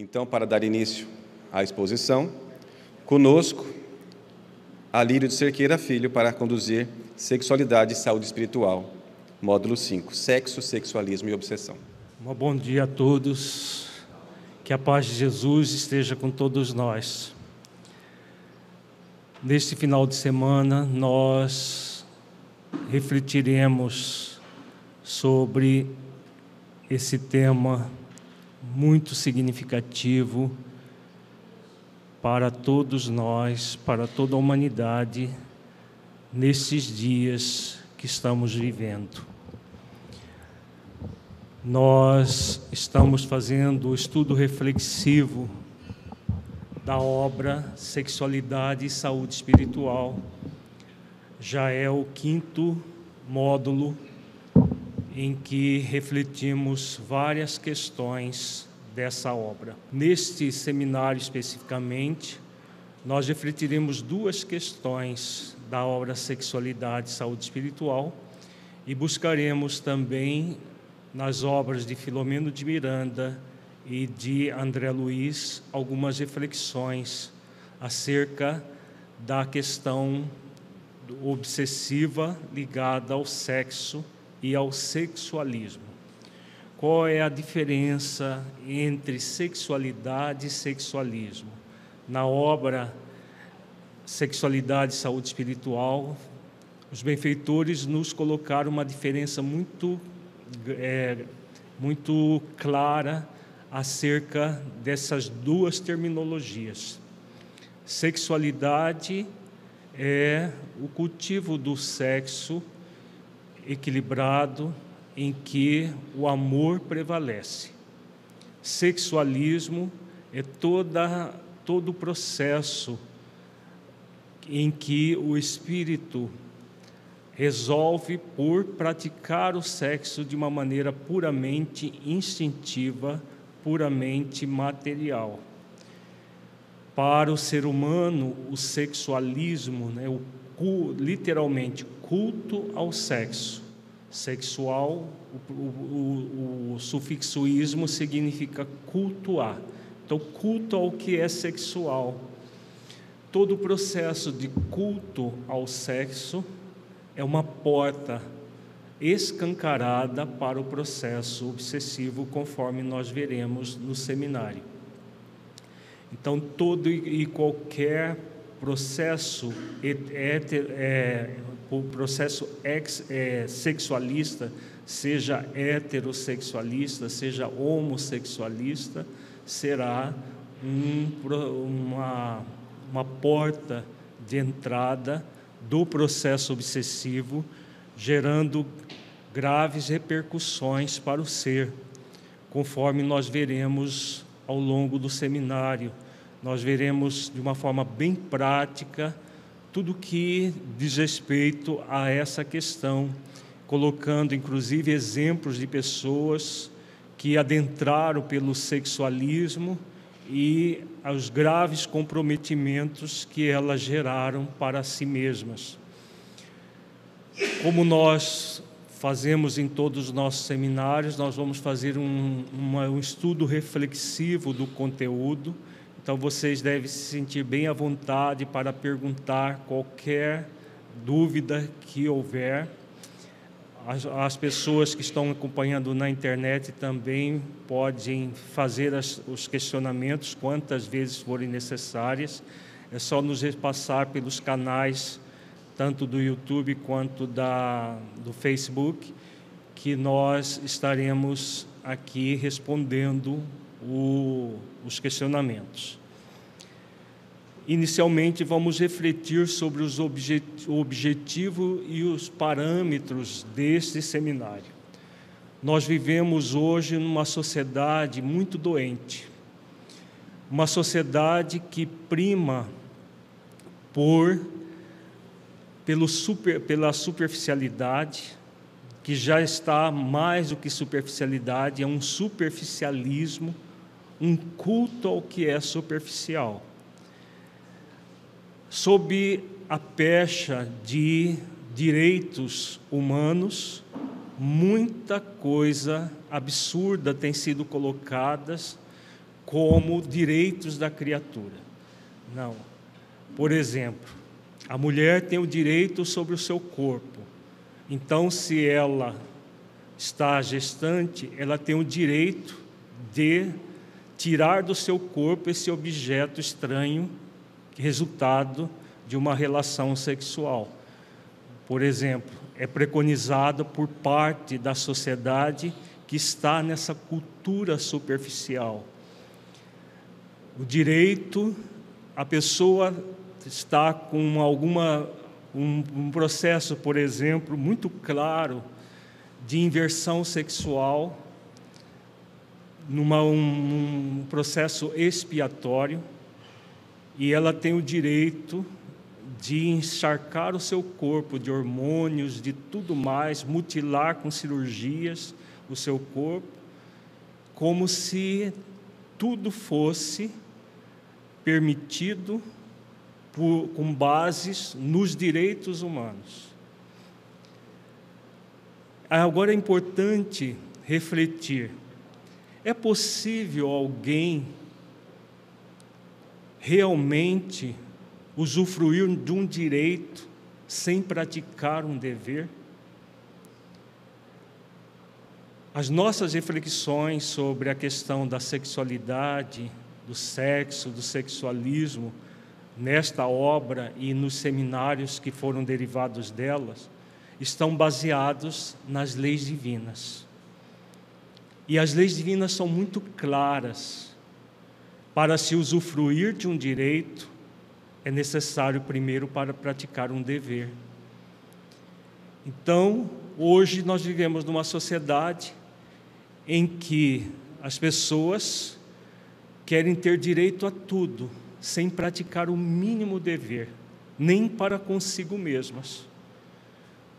Então, para dar início à exposição, conosco, Alírio de Cerqueira Filho, para conduzir Sexualidade e Saúde Espiritual, módulo 5, Sexo, Sexualismo e Obsessão. Um bom dia a todos, que a paz de Jesus esteja com todos nós. Neste final de semana, nós refletiremos sobre esse tema muito significativo para todos nós, para toda a humanidade, nesses dias que estamos vivendo. Nós estamos fazendo o estudo reflexivo da obra Sexualidade e Saúde Espiritual. Já é o quinto módulo em que refletimos várias questões dessa obra. Neste seminário especificamente, nós refletiremos duas questões da obra Sexualidade e Saúde Espiritual e buscaremos também nas obras de Filomeno de Miranda e de André Luiz algumas reflexões acerca da questão obsessiva ligada ao sexo e ao sexualismo. Qual é a diferença entre sexualidade e sexualismo? Na obra Sexualidade e Saúde Espiritual, os benfeitores nos colocaram uma diferença muito, é, muito clara acerca dessas duas terminologias. Sexualidade é o cultivo do sexo equilibrado em que o amor prevalece. Sexualismo é toda, todo o processo em que o espírito resolve por praticar o sexo de uma maneira puramente instintiva, puramente material. Para o ser humano, o sexualismo, né, o, literalmente culto ao sexo. Sexual, o, o, o sufixoísmo significa cultuar. Então, culto ao que é sexual. Todo o processo de culto ao sexo é uma porta escancarada para o processo obsessivo, conforme nós veremos no seminário. Então, todo e qualquer processo é, o processo ex, é, sexualista, seja heterossexualista, seja homossexualista, será um, uma, uma porta de entrada do processo obsessivo, gerando graves repercussões para o ser, conforme nós veremos ao longo do seminário. Nós veremos de uma forma bem prática tudo que diz respeito a essa questão, colocando inclusive exemplos de pessoas que adentraram pelo sexualismo e os graves comprometimentos que elas geraram para si mesmas. Como nós fazemos em todos os nossos seminários, nós vamos fazer um, uma, um estudo reflexivo do conteúdo então vocês devem se sentir bem à vontade para perguntar qualquer dúvida que houver. As, as pessoas que estão acompanhando na internet também podem fazer as, os questionamentos quantas vezes forem necessárias. É só nos repassar pelos canais, tanto do YouTube quanto da, do Facebook, que nós estaremos aqui respondendo o, os questionamentos. Inicialmente, vamos refletir sobre os objet, o objetivo e os parâmetros deste seminário. Nós vivemos hoje numa sociedade muito doente, uma sociedade que prima por pelo super, pela superficialidade, que já está mais do que superficialidade, é um superficialismo um culto ao que é superficial. Sob a pecha de direitos humanos, muita coisa absurda tem sido colocada como direitos da criatura. Não. Por exemplo, a mulher tem o direito sobre o seu corpo. Então, se ela está gestante, ela tem o direito de tirar do seu corpo esse objeto estranho, resultado de uma relação sexual. Por exemplo, é preconizado por parte da sociedade que está nessa cultura superficial. O direito, a pessoa está com alguma um, um processo, por exemplo, muito claro de inversão sexual, numa um, um processo expiatório, e ela tem o direito de encharcar o seu corpo de hormônios, de tudo mais, mutilar com cirurgias o seu corpo, como se tudo fosse permitido por, com bases nos direitos humanos. Agora é importante refletir: é possível alguém realmente usufruir de um direito sem praticar um dever? As nossas reflexões sobre a questão da sexualidade, do sexo, do sexualismo, nesta obra e nos seminários que foram derivados delas, estão baseados nas leis divinas. E as leis divinas são muito claras. Para se usufruir de um direito, é necessário primeiro para praticar um dever. Então, hoje nós vivemos numa sociedade em que as pessoas querem ter direito a tudo, sem praticar o mínimo dever, nem para consigo mesmas.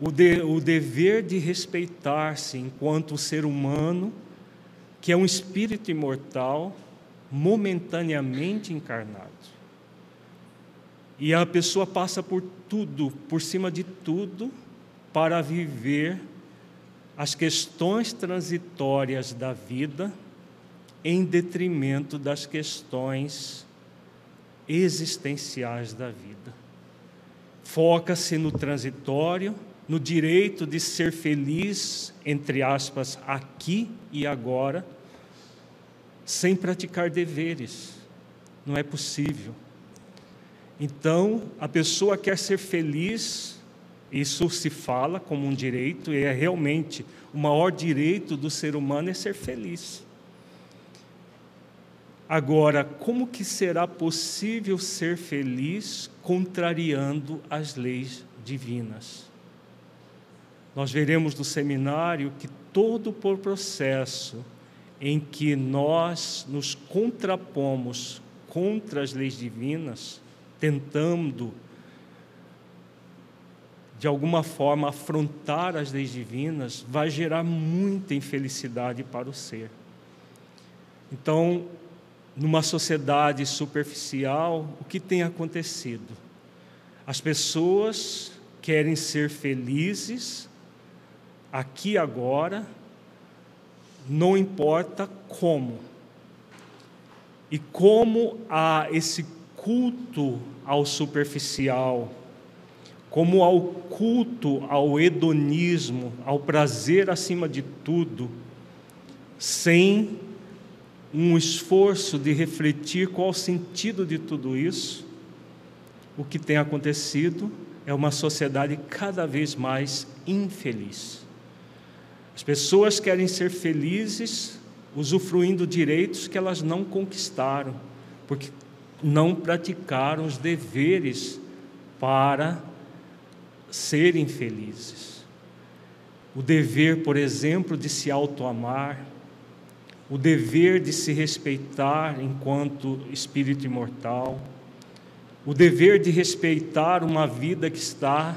O, de, o dever de respeitar-se enquanto ser humano, que é um espírito imortal, momentaneamente encarnado. E a pessoa passa por tudo, por cima de tudo, para viver as questões transitórias da vida em detrimento das questões existenciais da vida. Foca-se no transitório, no direito de ser feliz, entre aspas, aqui e agora, sem praticar deveres. Não é possível. Então, a pessoa quer ser feliz, isso se fala como um direito, e é realmente o maior direito do ser humano é ser feliz. Agora, como que será possível ser feliz contrariando as leis divinas? Nós veremos no seminário que todo o processo em que nós nos contrapomos contra as leis divinas, tentando de alguma forma afrontar as leis divinas, vai gerar muita infelicidade para o ser. Então, numa sociedade superficial, o que tem acontecido? As pessoas querem ser felizes aqui agora, não importa como. E como há esse culto ao superficial, como ao culto ao hedonismo, ao prazer acima de tudo, sem um esforço de refletir qual o sentido de tudo isso, o que tem acontecido é uma sociedade cada vez mais infeliz. As pessoas querem ser felizes usufruindo direitos que elas não conquistaram, porque não praticaram os deveres para serem felizes. O dever, por exemplo, de se autoamar, o dever de se respeitar enquanto espírito imortal, o dever de respeitar uma vida que está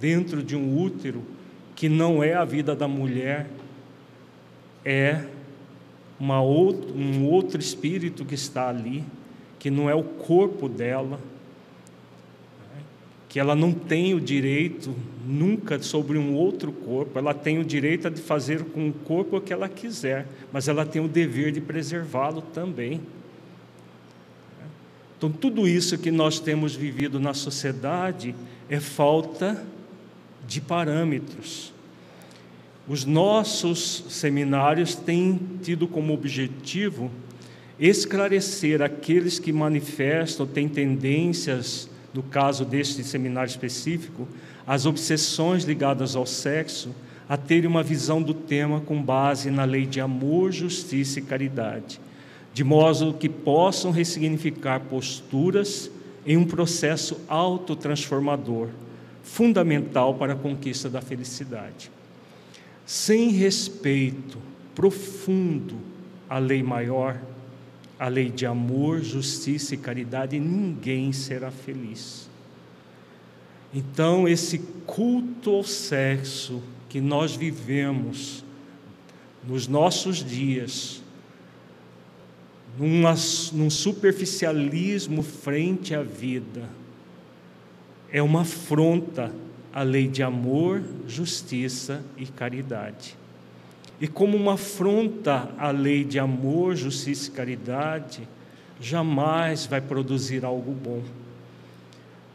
dentro de um útero, que não é a vida da mulher, é uma outro, um outro espírito que está ali, que não é o corpo dela que ela não tem o direito nunca sobre um outro corpo, ela tem o direito de fazer com o corpo o que ela quiser, mas ela tem o dever de preservá-lo também. Então, tudo isso que nós temos vivido na sociedade é falta de parâmetros. Os nossos seminários têm tido como objetivo esclarecer aqueles que manifestam, têm tendências, no caso deste seminário específico, as obsessões ligadas ao sexo, a terem uma visão do tema com base na lei de amor, justiça e caridade, de modo que possam ressignificar posturas em um processo autotransformador, fundamental para a conquista da felicidade. Sem respeito profundo à lei maior, a lei de amor, justiça e caridade, ninguém será feliz. Então, esse culto ao sexo que nós vivemos nos nossos dias, numa, num superficialismo frente à vida, é uma afronta à lei de amor, justiça e caridade. E como uma afronta à lei de amor, justiça e caridade, jamais vai produzir algo bom.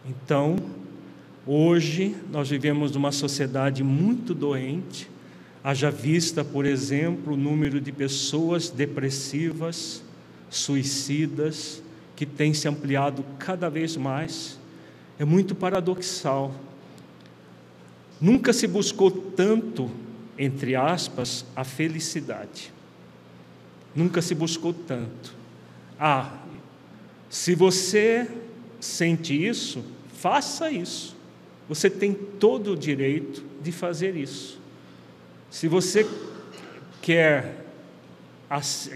Então, hoje nós vivemos numa sociedade muito doente, haja vista, por exemplo, o número de pessoas depressivas, suicidas, que tem se ampliado cada vez mais. É muito paradoxal. Nunca se buscou tanto entre aspas, a felicidade. Nunca se buscou tanto. Ah, se você sente isso, faça isso. Você tem todo o direito de fazer isso. Se você quer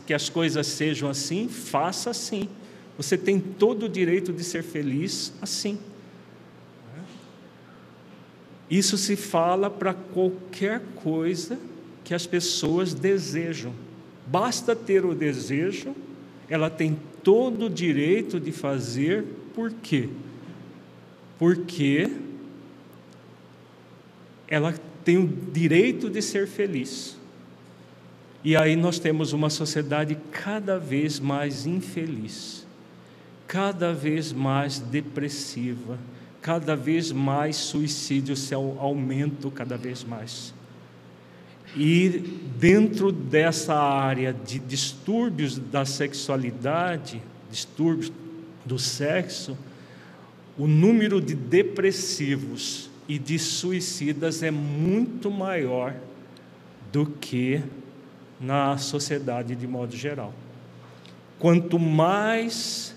que as coisas sejam assim, faça assim. Você tem todo o direito de ser feliz assim. Isso se fala para qualquer coisa que as pessoas desejam. Basta ter o desejo, ela tem todo o direito de fazer, por quê? Porque ela tem o direito de ser feliz. E aí nós temos uma sociedade cada vez mais infeliz, cada vez mais depressiva, cada vez mais suicídios se aumentam cada vez mais. E dentro dessa área de distúrbios da sexualidade, distúrbios do sexo, o número de depressivos e de suicidas é muito maior do que na sociedade de modo geral. Quanto mais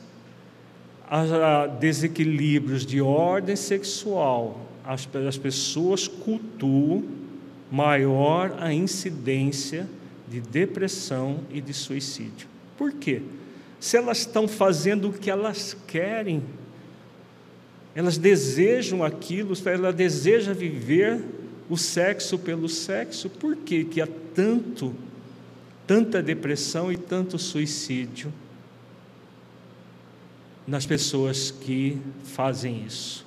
a desequilíbrios de ordem sexual, as, as pessoas cultuam, maior a incidência de depressão e de suicídio. Por quê? Se elas estão fazendo o que elas querem, elas desejam aquilo, elas desejam viver o sexo pelo sexo, por que que há tanto, tanta depressão e tanto suicídio? Nas pessoas que fazem isso.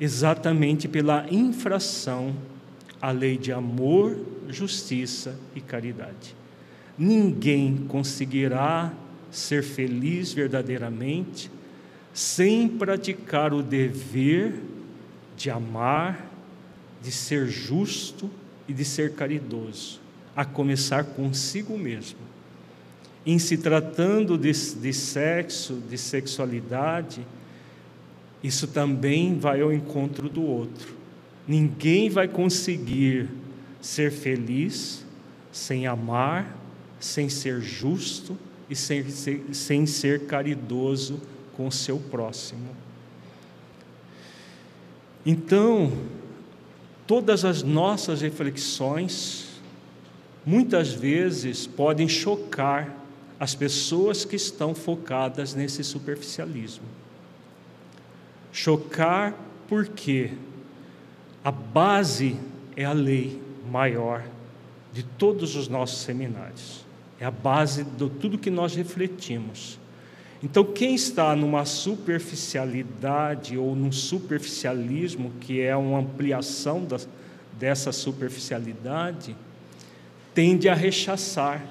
Exatamente pela infração à lei de amor, justiça e caridade. Ninguém conseguirá ser feliz verdadeiramente sem praticar o dever de amar, de ser justo e de ser caridoso, a começar consigo mesmo em se tratando de, de sexo, de sexualidade, isso também vai ao encontro do outro. Ninguém vai conseguir ser feliz sem amar, sem ser justo e sem, sem, sem ser caridoso com o seu próximo. Então, todas as nossas reflexões, muitas vezes, podem chocar as pessoas que estão focadas nesse superficialismo. Chocar porque a base é a lei maior de todos os nossos seminários. É a base de tudo que nós refletimos. Então, quem está numa superficialidade ou num superficialismo, que é uma ampliação da, dessa superficialidade, tende a rechaçar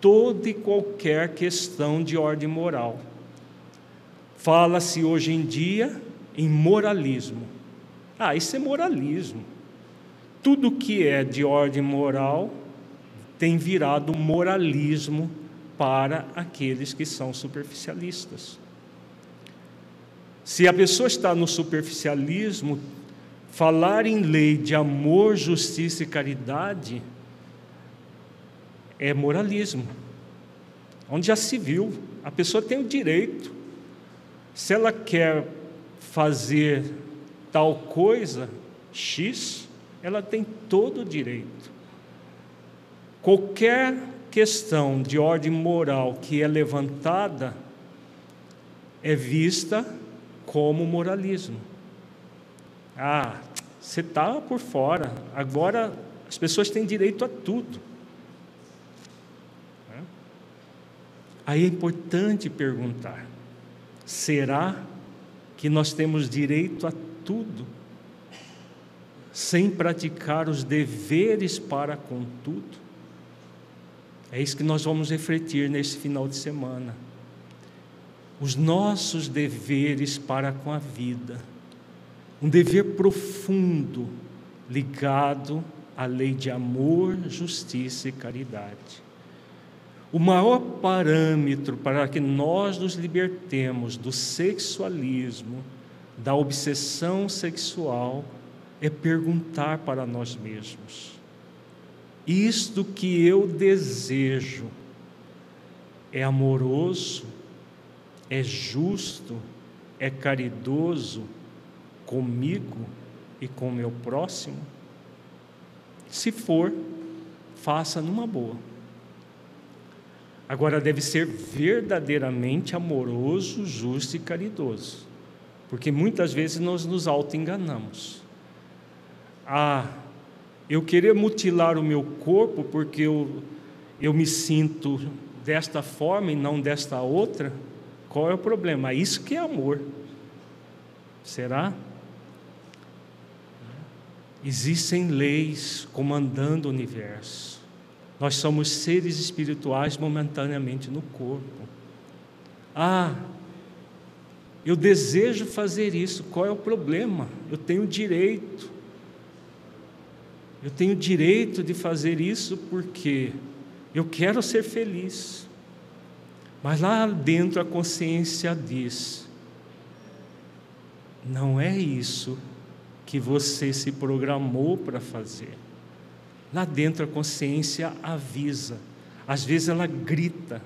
toda e qualquer questão de ordem moral. Fala-se hoje em dia em moralismo. Ah, isso é moralismo. Tudo que é de ordem moral tem virado moralismo para aqueles que são superficialistas. Se a pessoa está no superficialismo, falar em lei de amor, justiça e caridade é moralismo. Onde já se viu, a pessoa tem o direito. Se ela quer fazer tal coisa, X, ela tem todo o direito. Qualquer questão de ordem moral que é levantada é vista como moralismo. Ah, você está por fora, agora as pessoas têm direito a tudo. Aí é importante perguntar: será que nós temos direito a tudo, sem praticar os deveres para com tudo? É isso que nós vamos refletir nesse final de semana. Os nossos deveres para com a vida. Um dever profundo, ligado à lei de amor, justiça e caridade. O maior parâmetro para que nós nos libertemos do sexualismo, da obsessão sexual, é perguntar para nós mesmos: isto que eu desejo é amoroso, é justo, é caridoso comigo e com meu próximo? Se for, faça numa boa. Agora deve ser verdadeiramente amoroso, justo e caridoso. Porque muitas vezes nós nos auto-enganamos. Ah, eu querer mutilar o meu corpo porque eu, eu me sinto desta forma e não desta outra, qual é o problema? Isso que é amor. Será? Existem leis comandando o universo. Nós somos seres espirituais momentaneamente no corpo. Ah, eu desejo fazer isso, qual é o problema? Eu tenho direito. Eu tenho direito de fazer isso porque eu quero ser feliz. Mas lá dentro a consciência diz: não é isso que você se programou para fazer. Lá dentro a consciência avisa, às vezes ela grita,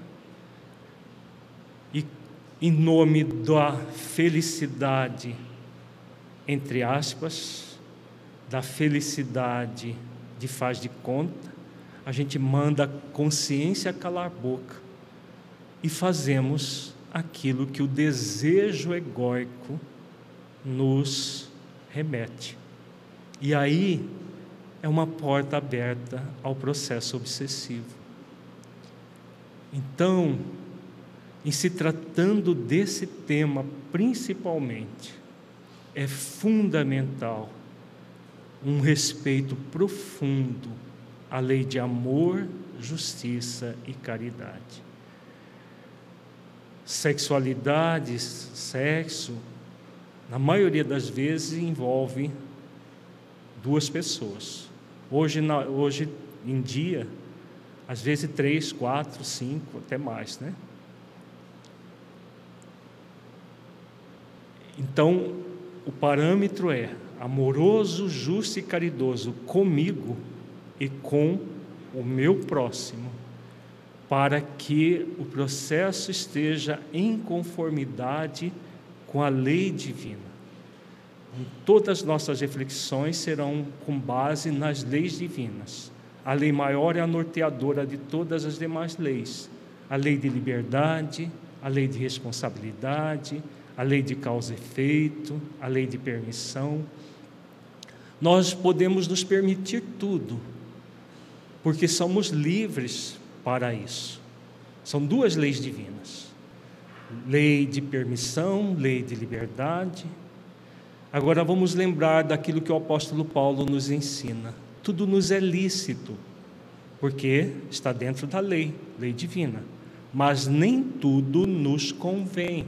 e em nome da felicidade, entre aspas, da felicidade de faz de conta, a gente manda a consciência calar a boca e fazemos aquilo que o desejo egóico nos remete. E aí é uma porta aberta ao processo obsessivo. Então, em se tratando desse tema principalmente, é fundamental um respeito profundo à lei de amor, justiça e caridade. Sexualidade, sexo, na maioria das vezes envolve duas pessoas. Hoje, hoje em dia, às vezes três, quatro, cinco, até mais, né? Então, o parâmetro é amoroso, justo e caridoso comigo e com o meu próximo, para que o processo esteja em conformidade com a lei divina. Todas as nossas reflexões serão com base nas leis divinas. A lei maior é a norteadora de todas as demais leis. A lei de liberdade, a lei de responsabilidade, a lei de causa e efeito, a lei de permissão nós podemos nos permitir tudo, porque somos livres para isso. São duas leis divinas: lei de permissão, lei de liberdade. Agora vamos lembrar daquilo que o apóstolo Paulo nos ensina: tudo nos é lícito, porque está dentro da lei, lei divina, mas nem tudo nos convém.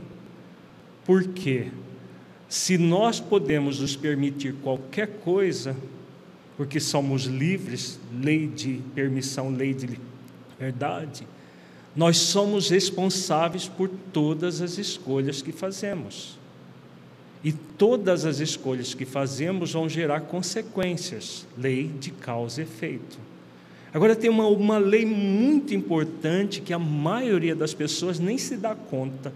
Por quê? Se nós podemos nos permitir qualquer coisa, porque somos livres, lei de permissão, lei de liberdade, nós somos responsáveis por todas as escolhas que fazemos. E todas as escolhas que fazemos vão gerar consequências, lei de causa e efeito. Agora, tem uma, uma lei muito importante que a maioria das pessoas nem se dá conta,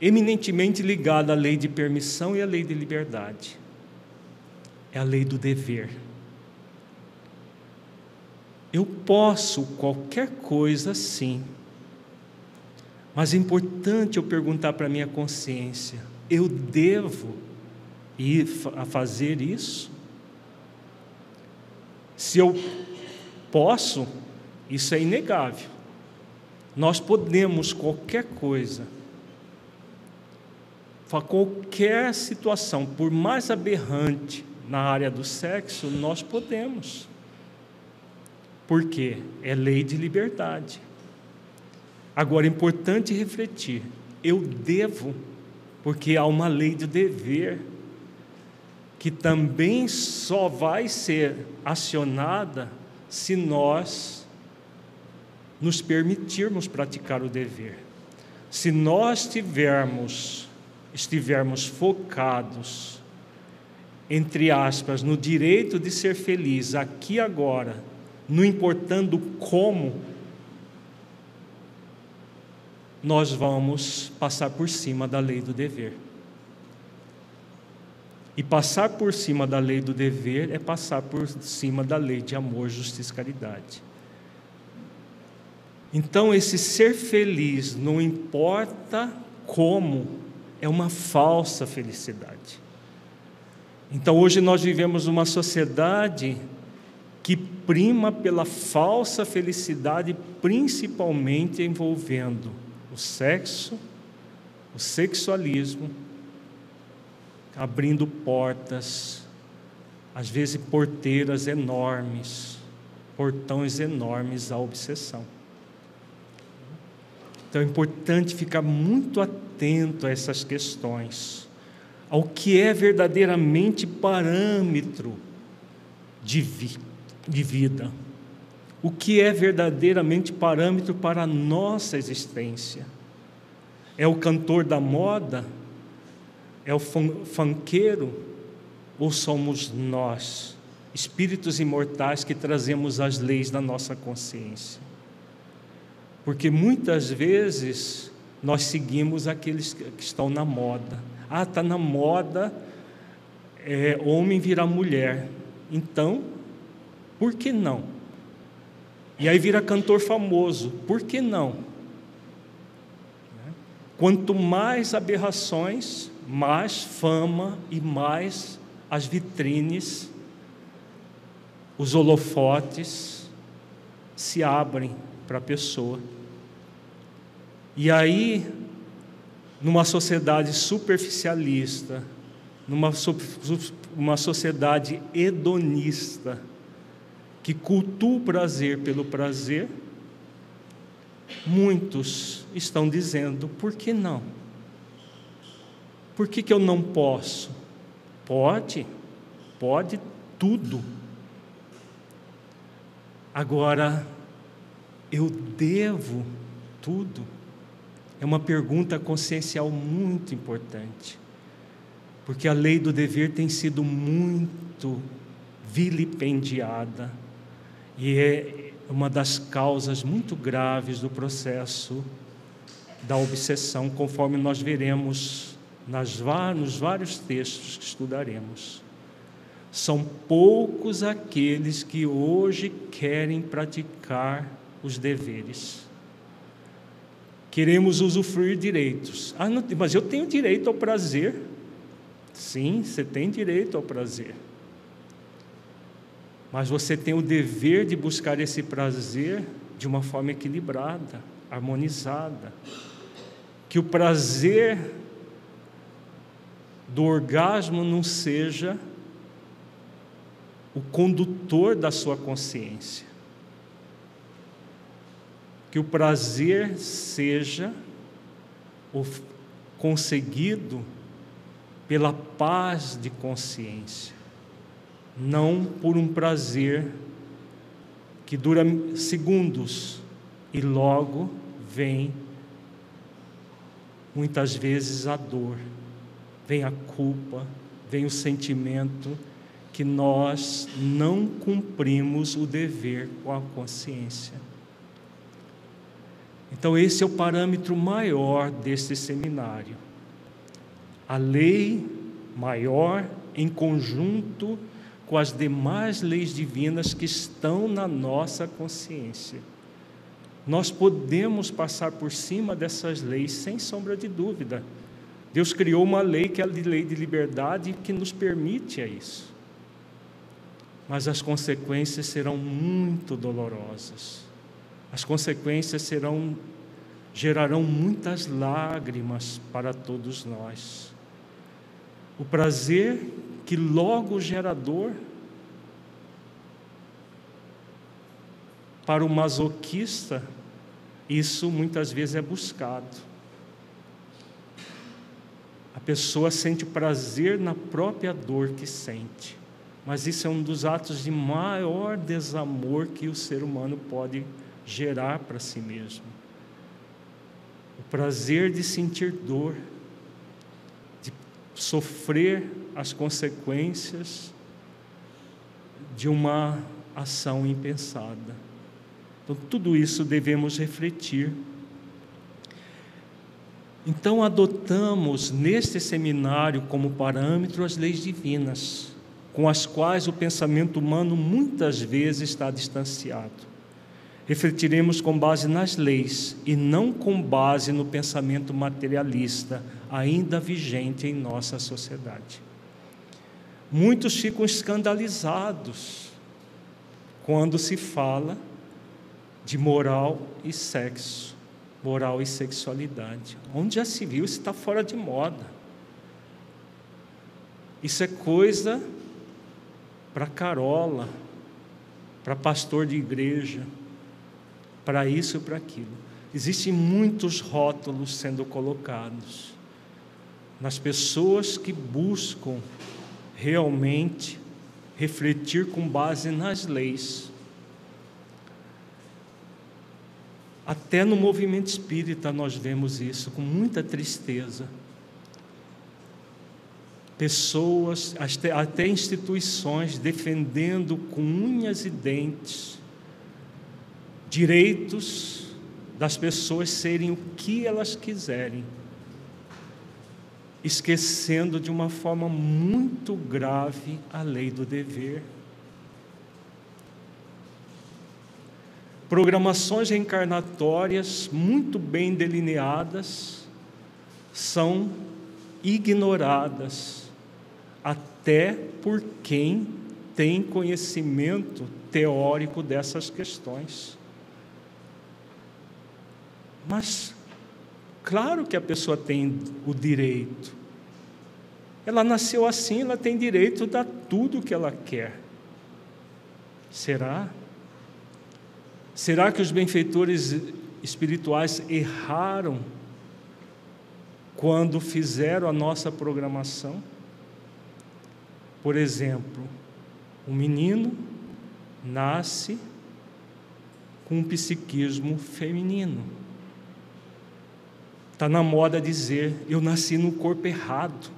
eminentemente ligada à lei de permissão e à lei de liberdade. É a lei do dever. Eu posso qualquer coisa sim, mas é importante eu perguntar para a minha consciência: eu devo ir a fazer isso? Se eu posso, isso é inegável. Nós podemos qualquer coisa, qualquer situação, por mais aberrante na área do sexo, nós podemos. Porque é lei de liberdade. Agora é importante refletir: eu devo, porque há uma lei de dever, que também só vai ser acionada se nós nos permitirmos praticar o dever. Se nós tivermos, estivermos focados, entre aspas, no direito de ser feliz aqui agora, não importando como, nós vamos passar por cima da lei do dever. E passar por cima da lei do dever é passar por cima da lei de amor, justiça e caridade. Então, esse ser feliz, não importa como, é uma falsa felicidade. Então, hoje nós vivemos uma sociedade que prima pela falsa felicidade, principalmente envolvendo o sexo, o sexualismo, abrindo portas, às vezes porteiras enormes, portões enormes à obsessão. Então é importante ficar muito atento a essas questões, ao que é verdadeiramente parâmetro de vida de vida, o que é verdadeiramente parâmetro para a nossa existência. É o cantor da moda? É o fanqueiro? Ou somos nós, espíritos imortais que trazemos as leis da nossa consciência? Porque muitas vezes nós seguimos aqueles que estão na moda. Ah, está na moda é, homem virar mulher. Então, por que não? E aí vira cantor famoso, por que não? Quanto mais aberrações, mais fama e mais as vitrines, os holofotes se abrem para a pessoa. E aí, numa sociedade superficialista, numa uma sociedade hedonista, que cultua o prazer pelo prazer, muitos estão dizendo: por que não? Por que, que eu não posso? Pode, pode tudo. Agora, eu devo tudo? É uma pergunta consciencial muito importante, porque a lei do dever tem sido muito vilipendiada e é uma das causas muito graves do processo da obsessão, conforme nós veremos nas, nos vários textos que estudaremos. São poucos aqueles que hoje querem praticar os deveres. Queremos usufruir direitos. Ah, não, mas eu tenho direito ao prazer. Sim, você tem direito ao prazer mas você tem o dever de buscar esse prazer de uma forma equilibrada, harmonizada. Que o prazer do orgasmo não seja o condutor da sua consciência. Que o prazer seja conseguido pela paz de consciência, não por um prazer que dura segundos e logo vem muitas vezes a dor, vem a culpa, vem o sentimento que nós não cumprimos o dever com a consciência. Então, esse é o parâmetro maior desse seminário. A lei maior em conjunto com as demais leis divinas que estão na nossa consciência. Nós podemos passar por cima dessas leis sem sombra de dúvida. Deus criou uma lei que é a lei de liberdade que nos permite isso. Mas as consequências serão muito dolorosas. As consequências serão gerarão muitas lágrimas para todos nós. O prazer que logo gera dor para o masoquista, isso muitas vezes é buscado. A pessoa sente prazer na própria dor que sente, mas isso é um dos atos de maior desamor que o ser humano pode gerar para si mesmo. O prazer de sentir dor, de sofrer as consequências de uma ação impensada. Então, tudo isso devemos refletir. Então, adotamos neste seminário como parâmetro as leis divinas, com as quais o pensamento humano muitas vezes está distanciado refletiremos com base nas leis e não com base no pensamento materialista ainda vigente em nossa sociedade. Muitos ficam escandalizados quando se fala de moral e sexo, moral e sexualidade. Onde já se viu, isso está fora de moda. Isso é coisa para carola, para pastor de igreja para isso e para aquilo. Existem muitos rótulos sendo colocados nas pessoas que buscam realmente refletir com base nas leis. Até no movimento espírita nós vemos isso com muita tristeza. Pessoas, até instituições defendendo com unhas e dentes direitos das pessoas serem o que elas quiserem, esquecendo de uma forma muito grave a lei do dever. Programações reencarnatórias muito bem delineadas são ignoradas até por quem tem conhecimento teórico dessas questões. Mas, claro que a pessoa tem o direito. Ela nasceu assim, ela tem direito a tudo que ela quer. Será? Será que os benfeitores espirituais erraram quando fizeram a nossa programação? Por exemplo, um menino nasce com um psiquismo feminino. Está na moda dizer: eu nasci no corpo errado.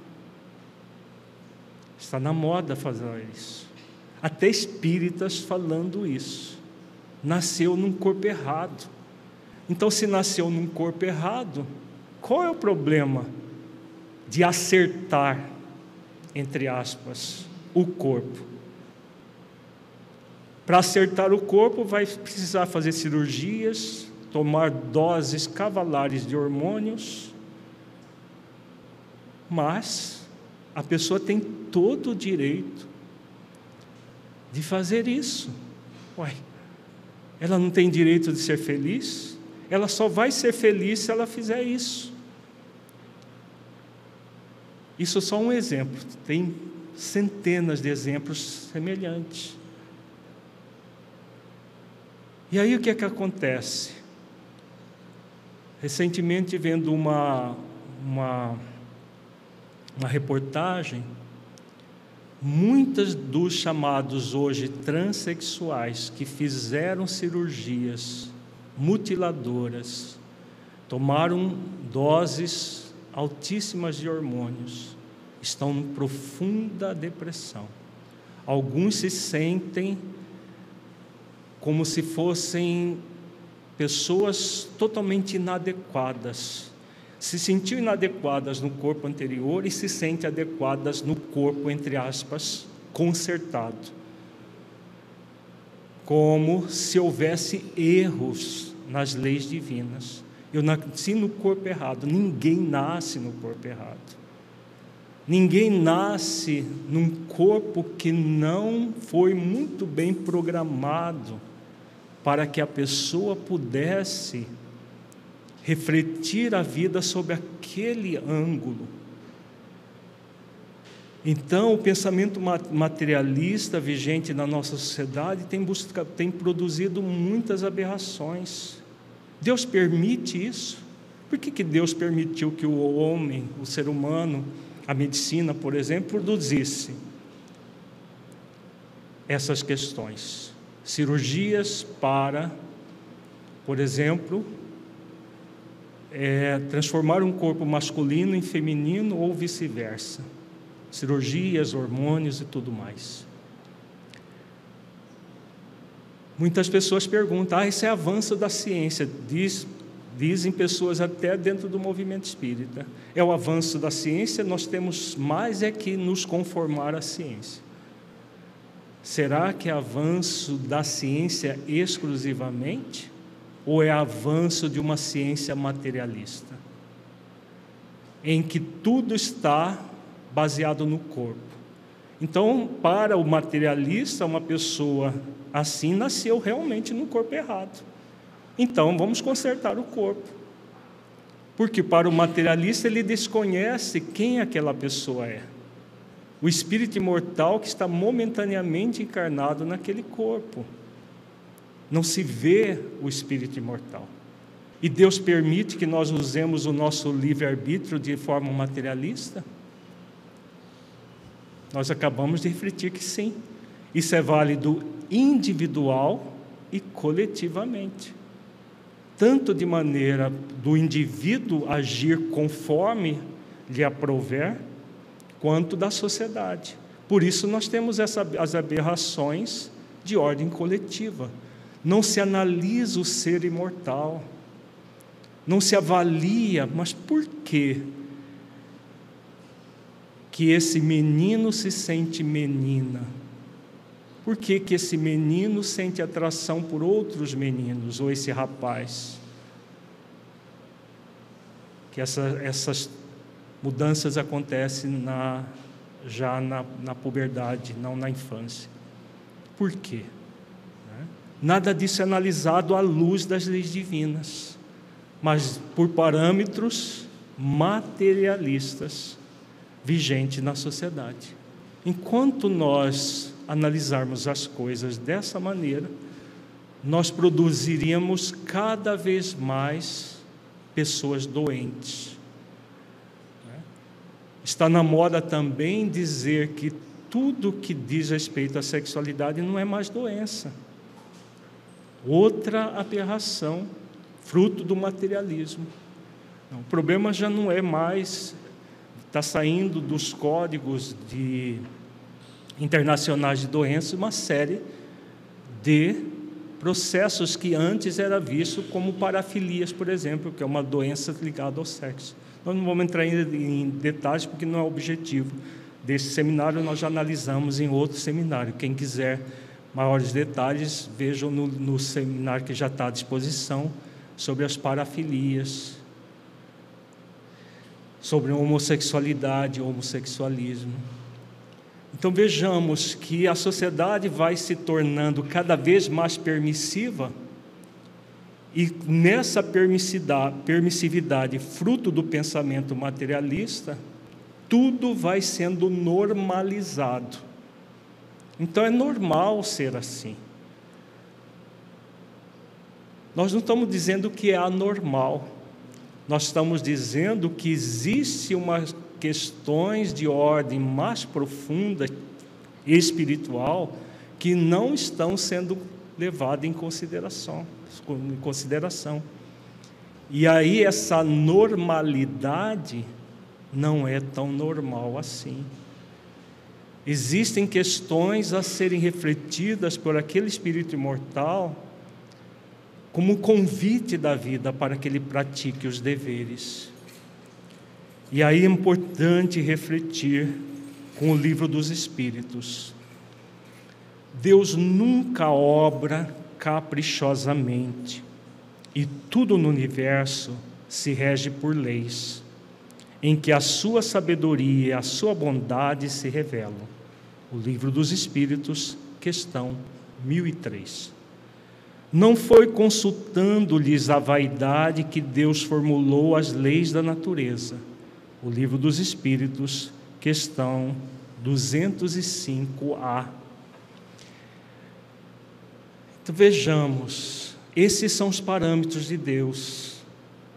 Está na moda fazer isso. Até espíritas falando isso. Nasceu num corpo errado. Então, se nasceu num corpo errado, qual é o problema de acertar, entre aspas, o corpo? Para acertar o corpo, vai precisar fazer cirurgias, tomar doses cavalares de hormônios, mas a pessoa tem todo o direito de fazer isso. Uai, ela não tem direito de ser feliz? Ela só vai ser feliz se ela fizer isso. Isso é só um exemplo, tem centenas de exemplos semelhantes. E aí o que é que acontece? Recentemente, vendo uma, uma, uma reportagem, muitos dos chamados hoje transexuais que fizeram cirurgias mutiladoras, tomaram doses altíssimas de hormônios, estão em profunda depressão. Alguns se sentem como se fossem pessoas totalmente inadequadas. Se sentiu inadequadas no corpo anterior e se sentem adequadas no corpo, entre aspas, consertado. Como se houvesse erros nas leis divinas. Eu nasci no corpo errado. Ninguém nasce no corpo errado. Ninguém nasce num corpo que não foi muito bem programado para que a pessoa pudesse refletir a vida sob aquele ângulo. Então, o pensamento materialista vigente na nossa sociedade tem, busca, tem produzido muitas aberrações. Deus permite isso? Por que, que Deus permitiu que o homem, o ser humano, a medicina, por exemplo, produzisse essas questões? Cirurgias para, por exemplo, é, transformar um corpo masculino em feminino ou vice-versa. Cirurgias, hormônios e tudo mais. Muitas pessoas perguntam: ah, isso é avanço da ciência. Diz, dizem pessoas até dentro do movimento espírita. É o avanço da ciência, nós temos mais é que nos conformar à ciência. Será que é avanço da ciência exclusivamente? Ou é avanço de uma ciência materialista? Em que tudo está baseado no corpo. Então, para o materialista, uma pessoa assim nasceu realmente no corpo errado. Então, vamos consertar o corpo. Porque para o materialista, ele desconhece quem aquela pessoa é o espírito imortal que está momentaneamente encarnado naquele corpo. Não se vê o espírito imortal. E Deus permite que nós usemos o nosso livre-arbítrio de forma materialista? Nós acabamos de refletir que sim. Isso é válido individual e coletivamente. Tanto de maneira do indivíduo agir conforme lhe aprouver, quanto da sociedade. Por isso nós temos essa, as aberrações de ordem coletiva. Não se analisa o ser imortal, não se avalia, mas por que que esse menino se sente menina? Por que, que esse menino sente atração por outros meninos, ou esse rapaz? Que essa, essas mudanças acontecem na, já na, na puberdade, não na infância. Por quê? Né? Nada disso é analisado à luz das leis divinas, mas por parâmetros materialistas vigentes na sociedade. Enquanto nós analisarmos as coisas dessa maneira, nós produziríamos cada vez mais pessoas doentes Está na moda também dizer que tudo que diz respeito à sexualidade não é mais doença. Outra aberração, fruto do materialismo. o problema já não é mais, está saindo dos códigos de, internacionais de doenças uma série de processos que antes era visto como parafilias, por exemplo, que é uma doença ligada ao sexo. Nós não vamos entrar em detalhes porque não é objetivo desse seminário, nós já analisamos em outro seminário. Quem quiser maiores detalhes, vejam no, no seminário que já está à disposição sobre as parafilias, sobre homossexualidade homossexualismo. Então vejamos que a sociedade vai se tornando cada vez mais permissiva e nessa permissividade, fruto do pensamento materialista, tudo vai sendo normalizado. Então é normal ser assim. Nós não estamos dizendo que é anormal. nós estamos dizendo que existe umas questões de ordem mais profunda espiritual que não estão sendo levadas em consideração, em consideração. E aí essa normalidade não é tão normal assim. Existem questões a serem refletidas por aquele espírito imortal como convite da vida para que ele pratique os deveres. E aí é importante refletir com o livro dos Espíritos. Deus nunca obra caprichosamente e tudo no universo se rege por leis, em que a sua sabedoria e a sua bondade se revelam. O livro dos Espíritos, questão 1003. Não foi consultando-lhes a vaidade que Deus formulou as leis da natureza. O livro dos Espíritos, questão 205A. Então, vejamos, esses são os parâmetros de Deus.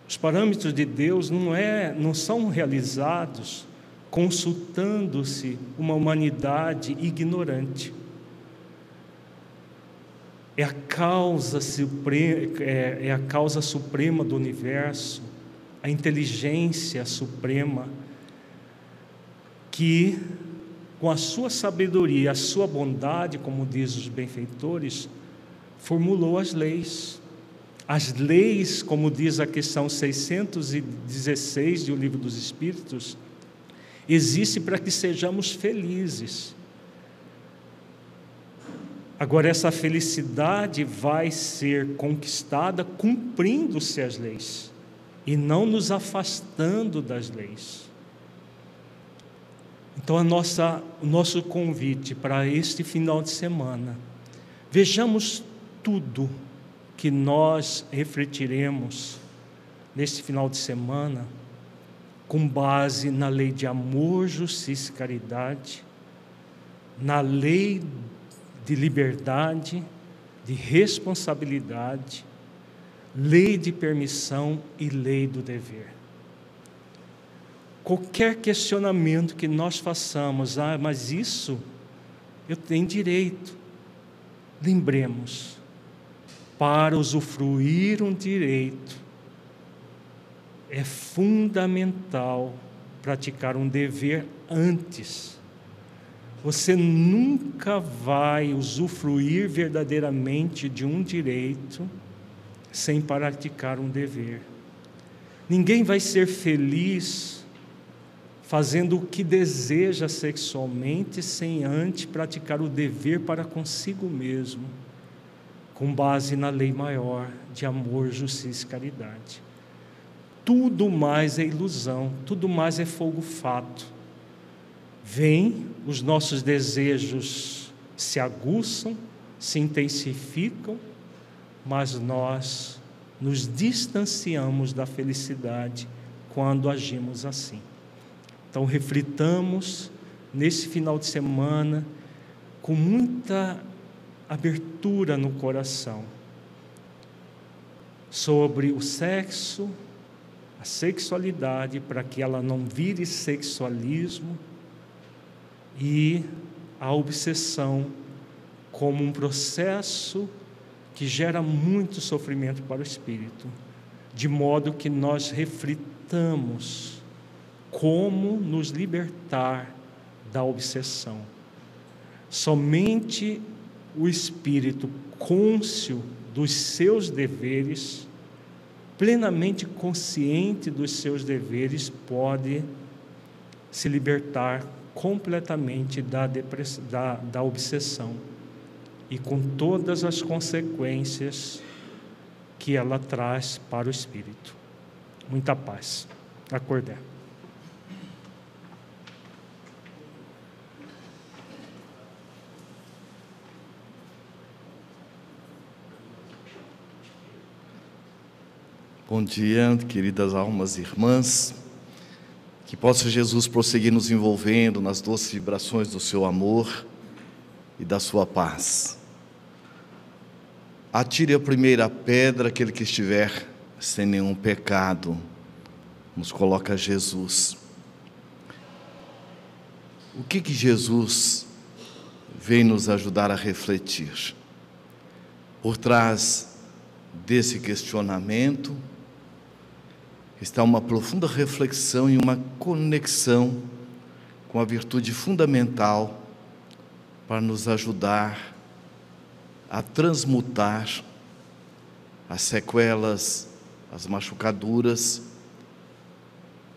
Os parâmetros de Deus não, é, não são realizados consultando-se uma humanidade ignorante é a causa suprema, é, é a causa suprema do universo, a inteligência suprema, que com a sua sabedoria, a sua bondade, como diz os benfeitores, formulou as leis. As leis, como diz a questão 616 do Livro dos Espíritos, existem para que sejamos felizes. Agora, essa felicidade vai ser conquistada cumprindo-se as leis e não nos afastando das leis. Então, a nossa, o nosso convite para este final de semana, vejamos tudo que nós refletiremos neste final de semana com base na lei de amor, justiça e caridade, na lei de liberdade, de responsabilidade, lei de permissão e lei do dever. Qualquer questionamento que nós façamos, ah, mas isso eu tenho direito. Lembremos, para usufruir um direito, é fundamental praticar um dever antes você nunca vai usufruir verdadeiramente de um direito sem praticar um dever. Ninguém vai ser feliz fazendo o que deseja sexualmente sem antes praticar o dever para consigo mesmo, com base na lei maior de amor, justiça e caridade. Tudo mais é ilusão, tudo mais é fogo fato vem, os nossos desejos se aguçam, se intensificam, mas nós nos distanciamos da felicidade quando agimos assim. Então, reflitamos nesse final de semana com muita abertura no coração sobre o sexo, a sexualidade, para que ela não vire sexualismo e a obsessão como um processo que gera muito sofrimento para o espírito, de modo que nós reflitamos como nos libertar da obsessão. Somente o espírito cônscio dos seus deveres, plenamente consciente dos seus deveres, pode se libertar completamente da, da, da obsessão e com todas as consequências que ela traz para o espírito. Muita paz. Acordar. Bom dia, queridas almas irmãs. Que possa Jesus prosseguir nos envolvendo nas doces vibrações do seu amor e da sua paz. Atire a primeira pedra aquele que estiver sem nenhum pecado. nos coloca Jesus. O que que Jesus vem nos ajudar a refletir? Por trás desse questionamento está uma profunda reflexão e uma conexão com a virtude fundamental para nos ajudar a transmutar as sequelas, as machucaduras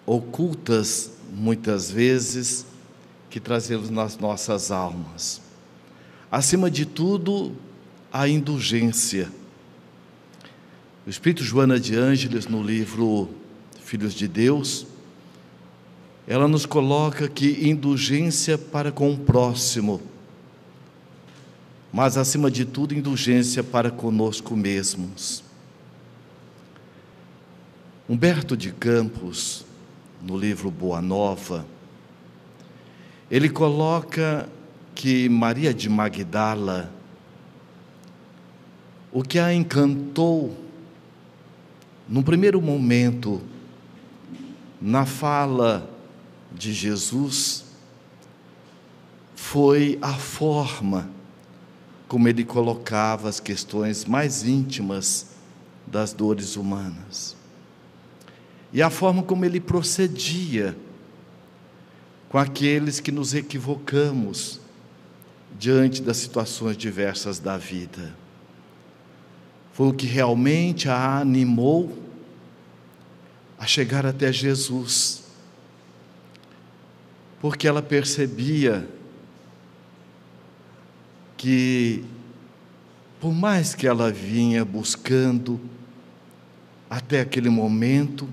ocultas muitas vezes que trazemos nas nossas almas. Acima de tudo, a indulgência. O Espírito Joana de Ângeles, no livro Filhos de Deus, ela nos coloca que indulgência para com o próximo, mas acima de tudo, indulgência para conosco mesmos. Humberto de Campos, no livro Boa Nova, ele coloca que Maria de Magdala, o que a encantou, no primeiro momento, na fala de Jesus, foi a forma como ele colocava as questões mais íntimas das dores humanas. E a forma como ele procedia com aqueles que nos equivocamos diante das situações diversas da vida. Foi o que realmente a animou a chegar até Jesus, porque ela percebia que, por mais que ela vinha buscando, até aquele momento,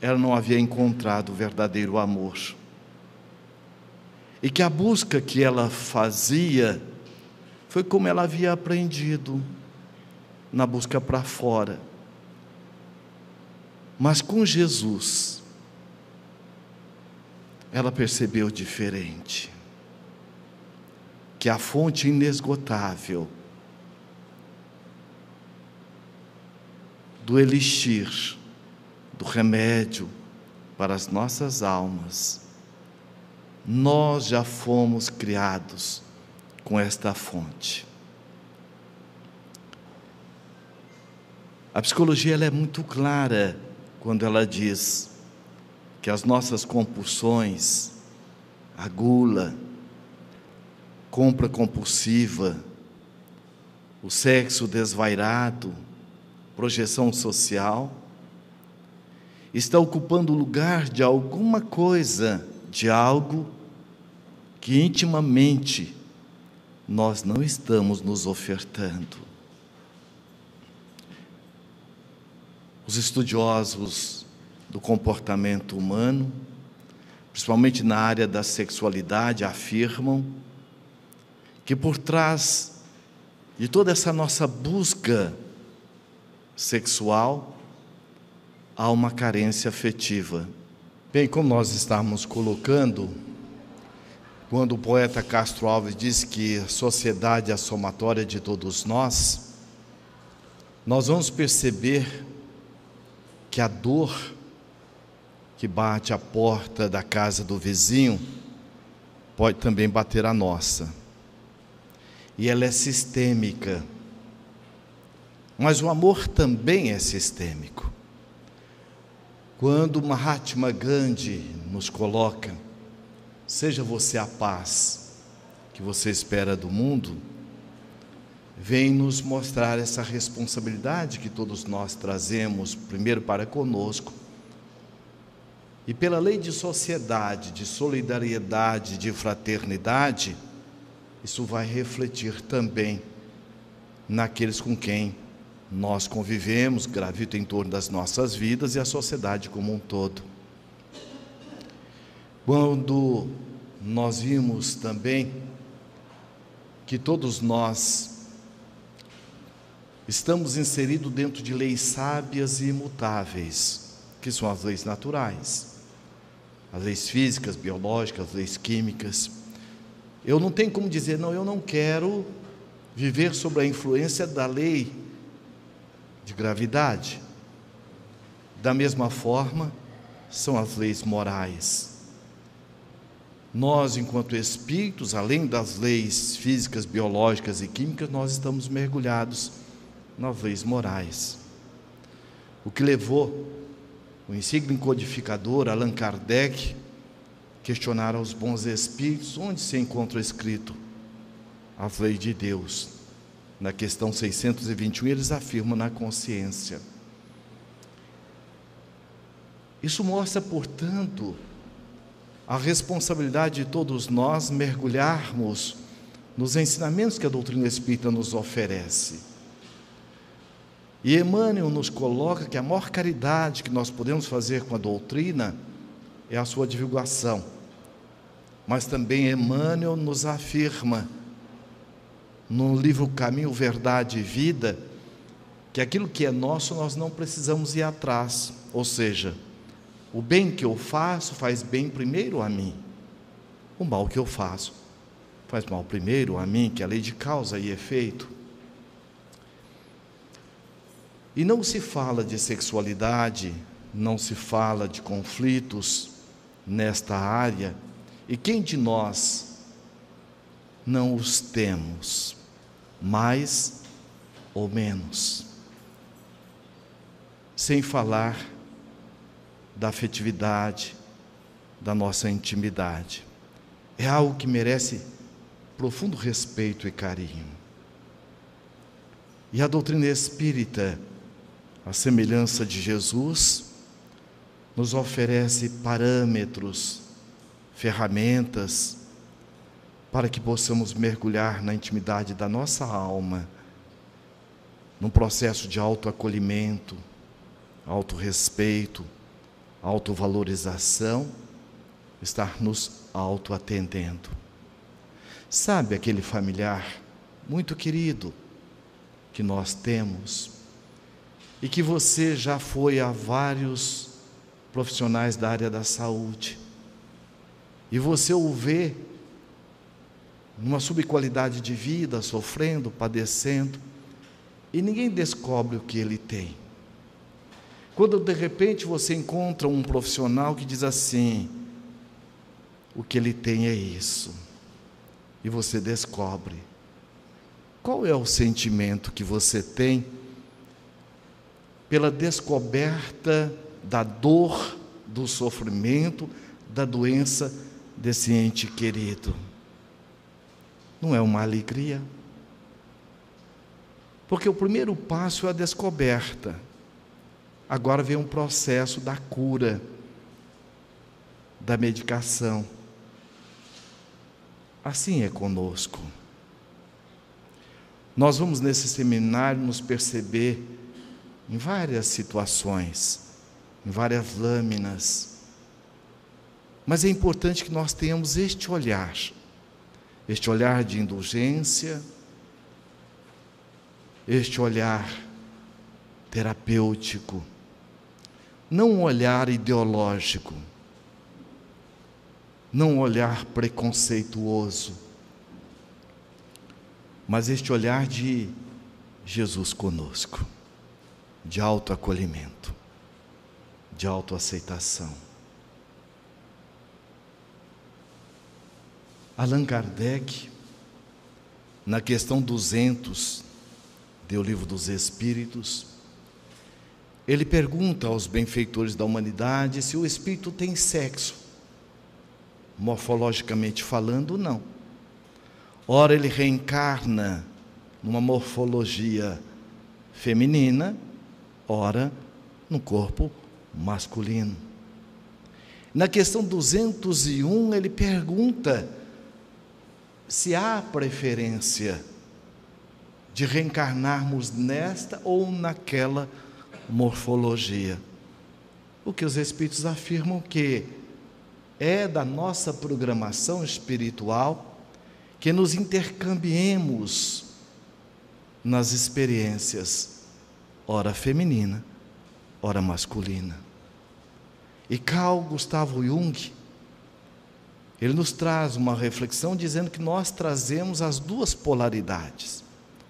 ela não havia encontrado o verdadeiro amor. E que a busca que ela fazia foi como ela havia aprendido na busca para fora. Mas com Jesus, ela percebeu diferente. Que a fonte inesgotável do elixir do remédio para as nossas almas, nós já fomos criados com esta fonte. A psicologia ela é muito clara quando ela diz que as nossas compulsões, a gula, compra compulsiva, o sexo desvairado, projeção social, está ocupando o lugar de alguma coisa, de algo que intimamente nós não estamos nos ofertando. Os estudiosos do comportamento humano, principalmente na área da sexualidade, afirmam que por trás de toda essa nossa busca sexual, há uma carência afetiva. Bem, como nós estamos colocando, quando o poeta Castro Alves diz que a sociedade é a somatória de todos nós, nós vamos perceber que a dor que bate à porta da casa do vizinho pode também bater a nossa. E ela é sistêmica. Mas o amor também é sistêmico. Quando Mahatma Gandhi nos coloca, seja você a paz que você espera do mundo, vem nos mostrar essa responsabilidade que todos nós trazemos, primeiro para conosco, e pela lei de sociedade, de solidariedade, de fraternidade, isso vai refletir também naqueles com quem nós convivemos, gravita em torno das nossas vidas e a sociedade como um todo. Quando nós vimos também que todos nós estamos inseridos dentro de leis sábias e imutáveis, que são as leis naturais, as leis físicas, biológicas, as leis químicas. Eu não tenho como dizer, não, eu não quero viver sob a influência da lei de gravidade. Da mesma forma, são as leis morais. Nós, enquanto espíritos, além das leis físicas, biológicas e químicas, nós estamos mergulhados nas leis morais. O que levou o insigne codificador Allan Kardec a questionar aos bons espíritos onde se encontra escrito as leis de Deus. Na questão 621, eles afirmam na consciência. Isso mostra, portanto, a responsabilidade de todos nós mergulharmos nos ensinamentos que a doutrina espírita nos oferece. E Emmanuel nos coloca que a maior caridade que nós podemos fazer com a doutrina é a sua divulgação. Mas também Emmanuel nos afirma, no livro Caminho, Verdade e Vida, que aquilo que é nosso nós não precisamos ir atrás, ou seja, o bem que eu faço faz bem primeiro a mim. O mal que eu faço faz mal primeiro a mim, que é a lei de causa e efeito. E não se fala de sexualidade, não se fala de conflitos nesta área. E quem de nós não os temos, mais ou menos? Sem falar da afetividade, da nossa intimidade. É algo que merece profundo respeito e carinho. E a doutrina espírita, a semelhança de Jesus, nos oferece parâmetros, ferramentas para que possamos mergulhar na intimidade da nossa alma, num processo de autoacolhimento, autorrespeito, autovalorização, estar nos autoatendendo. Sabe aquele familiar muito querido que nós temos e que você já foi a vários profissionais da área da saúde e você o vê numa subqualidade de vida, sofrendo, padecendo, e ninguém descobre o que ele tem. Quando de repente você encontra um profissional que diz assim: o que ele tem é isso, e você descobre. Qual é o sentimento que você tem pela descoberta da dor, do sofrimento, da doença desse ente querido? Não é uma alegria? Porque o primeiro passo é a descoberta. Agora vem um processo da cura, da medicação. Assim é conosco. Nós vamos nesse seminário nos perceber em várias situações, em várias lâminas. Mas é importante que nós tenhamos este olhar, este olhar de indulgência, este olhar terapêutico não um olhar ideológico, não um olhar preconceituoso, mas este olhar de Jesus conosco, de autoacolhimento, de autoaceitação. Allan Kardec, na questão 200 do Livro dos Espíritos, ele pergunta aos benfeitores da humanidade se o espírito tem sexo. Morfologicamente falando, não. Ora, ele reencarna numa morfologia feminina, ora, no corpo masculino. Na questão 201, ele pergunta se há preferência de reencarnarmos nesta ou naquela morfologia. O que os Espíritos afirmam que é da nossa programação espiritual que nos intercambiemos nas experiências, ora feminina, ora masculina. E Carl Gustavo Jung, ele nos traz uma reflexão dizendo que nós trazemos as duas polaridades,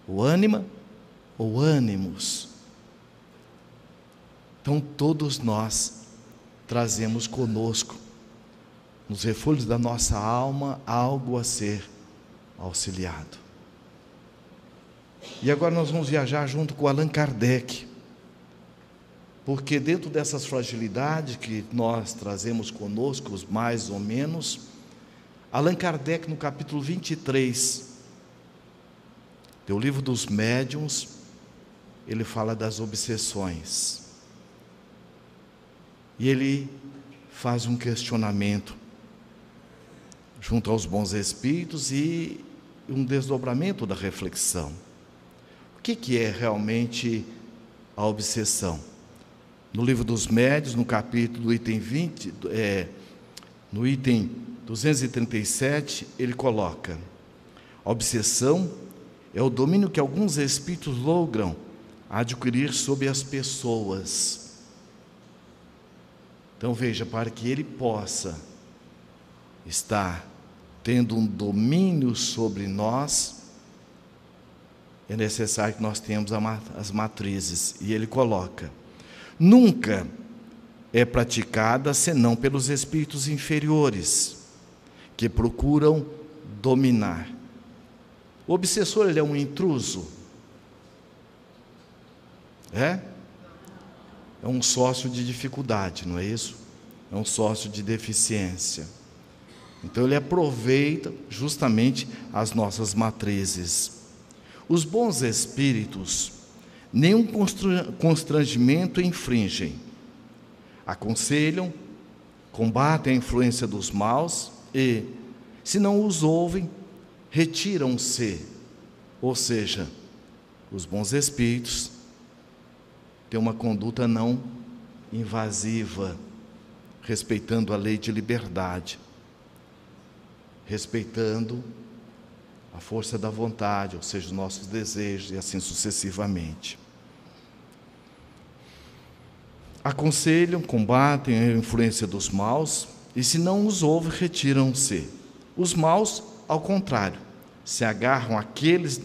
o ânima ou ânimos. Então, todos nós trazemos conosco, nos refúgios da nossa alma, algo a ser auxiliado. E agora nós vamos viajar junto com Allan Kardec, porque dentro dessas fragilidades que nós trazemos conosco, mais ou menos, Allan Kardec, no capítulo 23, do livro dos médiuns, ele fala das obsessões. E ele faz um questionamento junto aos bons espíritos e um desdobramento da reflexão. O que, que é realmente a obsessão? No livro dos médios, no capítulo item 20, é, no item 237, ele coloca: a obsessão é o domínio que alguns espíritos logram adquirir sobre as pessoas então veja, para que ele possa estar tendo um domínio sobre nós, é necessário que nós tenhamos as matrizes. E ele coloca: nunca é praticada senão pelos espíritos inferiores, que procuram dominar. O obsessor ele é um intruso? É? é um sócio de dificuldade, não é isso? É um sócio de deficiência. Então ele aproveita justamente as nossas matrizes. Os bons espíritos nenhum constrangimento infringem. Aconselham, combatem a influência dos maus e, se não os ouvem, retiram-se. Ou seja, os bons espíritos ter uma conduta não invasiva, respeitando a lei de liberdade, respeitando força da vontade, ou seja, os nossos desejos, e assim sucessivamente. Aconselham, combatem a influência dos maus, e se não os ouvem, retiram-se. Os maus, ao contrário, se agarram àqueles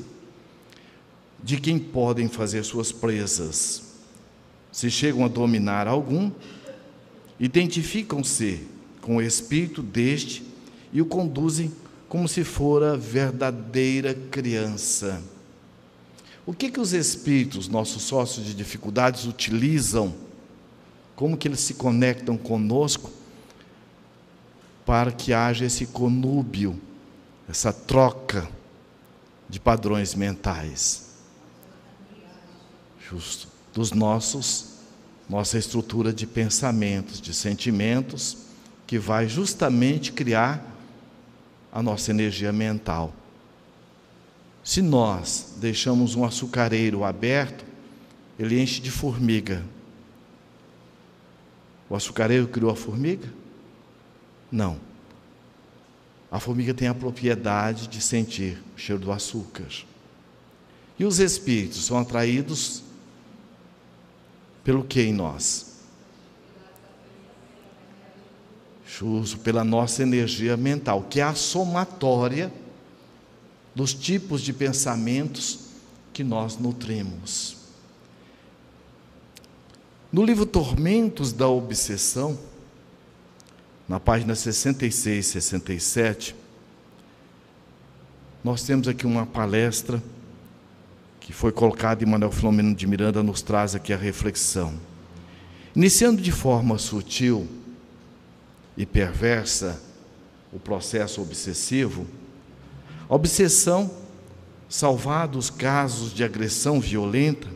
de quem podem fazer suas presas, se chegam a dominar algum, identificam-se com o espírito deste e o conduzem como se fora verdadeira criança. O que que os espíritos, nossos sócios de dificuldades, utilizam? Como que eles se conectam conosco para que haja esse conúbio, essa troca de padrões mentais? Justo dos nossos nossa estrutura de pensamentos, de sentimentos, que vai justamente criar a nossa energia mental. Se nós deixamos um açucareiro aberto, ele enche de formiga. O açucareiro criou a formiga? Não. A formiga tem a propriedade de sentir o cheiro do açúcar. E os espíritos são atraídos pelo que em nós? Justo, pela nossa energia mental, que é a somatória dos tipos de pensamentos que nós nutrimos. No livro Tormentos da Obsessão, na página 66 e 67, nós temos aqui uma palestra que foi colocado em Manuel Filomeno de Miranda, nos traz aqui a reflexão. Iniciando de forma sutil e perversa o processo obsessivo, a obsessão, salvados casos de agressão violenta,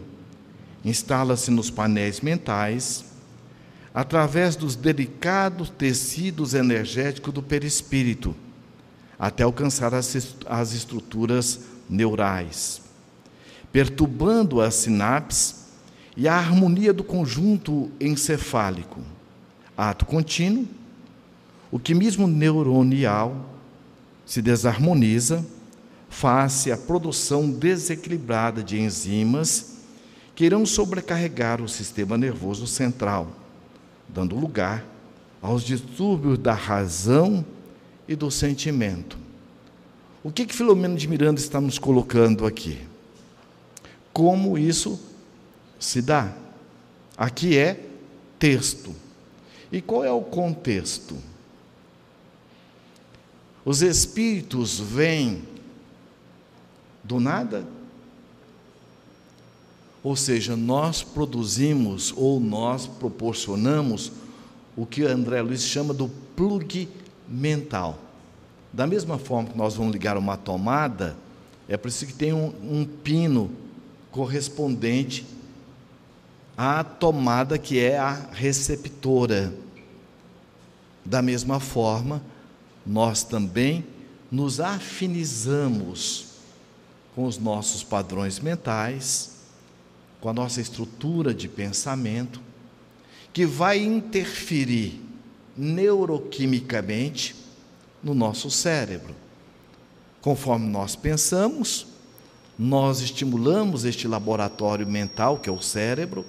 instala-se nos painéis mentais, através dos delicados tecidos energéticos do perispírito, até alcançar as, as estruturas neurais perturbando a sinapse e a harmonia do conjunto encefálico. Ato contínuo, o quimismo neuronial se desarmoniza face à produção desequilibrada de enzimas que irão sobrecarregar o sistema nervoso central, dando lugar aos distúrbios da razão e do sentimento. O que que Filomeno de Miranda está nos colocando aqui? como isso se dá. Aqui é texto. E qual é o contexto? Os espíritos vêm do nada? Ou seja, nós produzimos ou nós proporcionamos o que André Luiz chama do plug mental. Da mesma forma que nós vamos ligar uma tomada, é preciso que tenha um, um pino correspondente à tomada que é a receptora. Da mesma forma, nós também nos afinizamos com os nossos padrões mentais, com a nossa estrutura de pensamento, que vai interferir neuroquimicamente no nosso cérebro. Conforme nós pensamos, nós estimulamos este laboratório mental, que é o cérebro,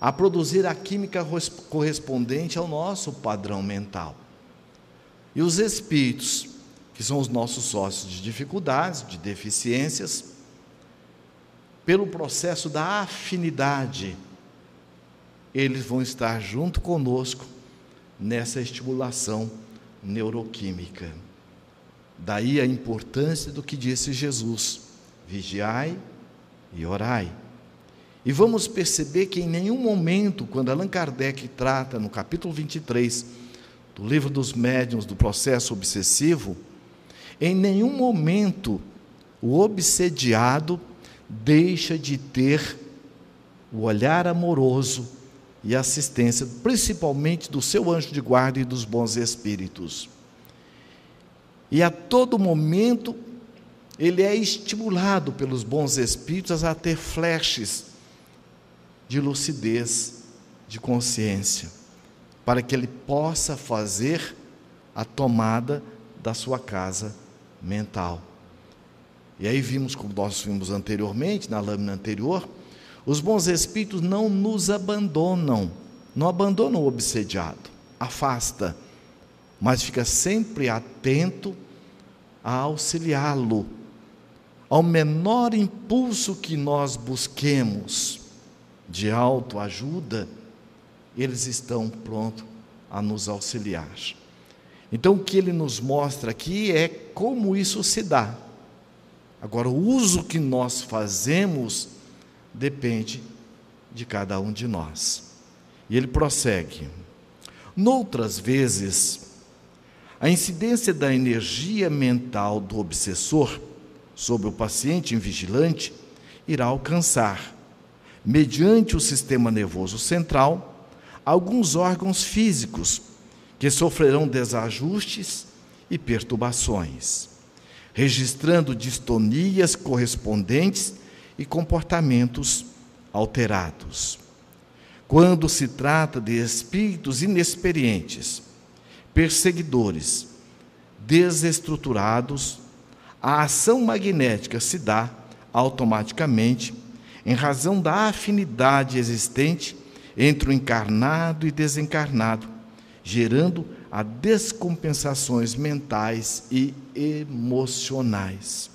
a produzir a química correspondente ao nosso padrão mental. E os espíritos, que são os nossos sócios de dificuldades, de deficiências, pelo processo da afinidade, eles vão estar junto conosco nessa estimulação neuroquímica. Daí a importância do que disse Jesus: vigiai e orai. E vamos perceber que em nenhum momento, quando Allan Kardec trata no capítulo 23 do livro dos médiuns do processo obsessivo, em nenhum momento o obsediado deixa de ter o olhar amoroso e assistência, principalmente do seu anjo de guarda e dos bons espíritos. E a todo momento ele é estimulado pelos bons espíritos a ter flashes de lucidez, de consciência, para que ele possa fazer a tomada da sua casa mental. E aí vimos, como nós vimos anteriormente, na lâmina anterior, os bons espíritos não nos abandonam, não abandonam o obsediado, afasta, mas fica sempre atento a auxiliá-lo. Ao menor impulso que nós busquemos de autoajuda, eles estão prontos a nos auxiliar. Então, o que ele nos mostra aqui é como isso se dá. Agora, o uso que nós fazemos depende de cada um de nós. E ele prossegue. Noutras vezes, a incidência da energia mental do obsessor sobre o paciente invigilante irá alcançar, mediante o sistema nervoso central, alguns órgãos físicos que sofrerão desajustes e perturbações, registrando distonias correspondentes e comportamentos alterados. Quando se trata de espíritos inexperientes, perseguidores, desestruturados, a ação magnética se dá automaticamente em razão da afinidade existente entre o encarnado e desencarnado, gerando a descompensações mentais e emocionais.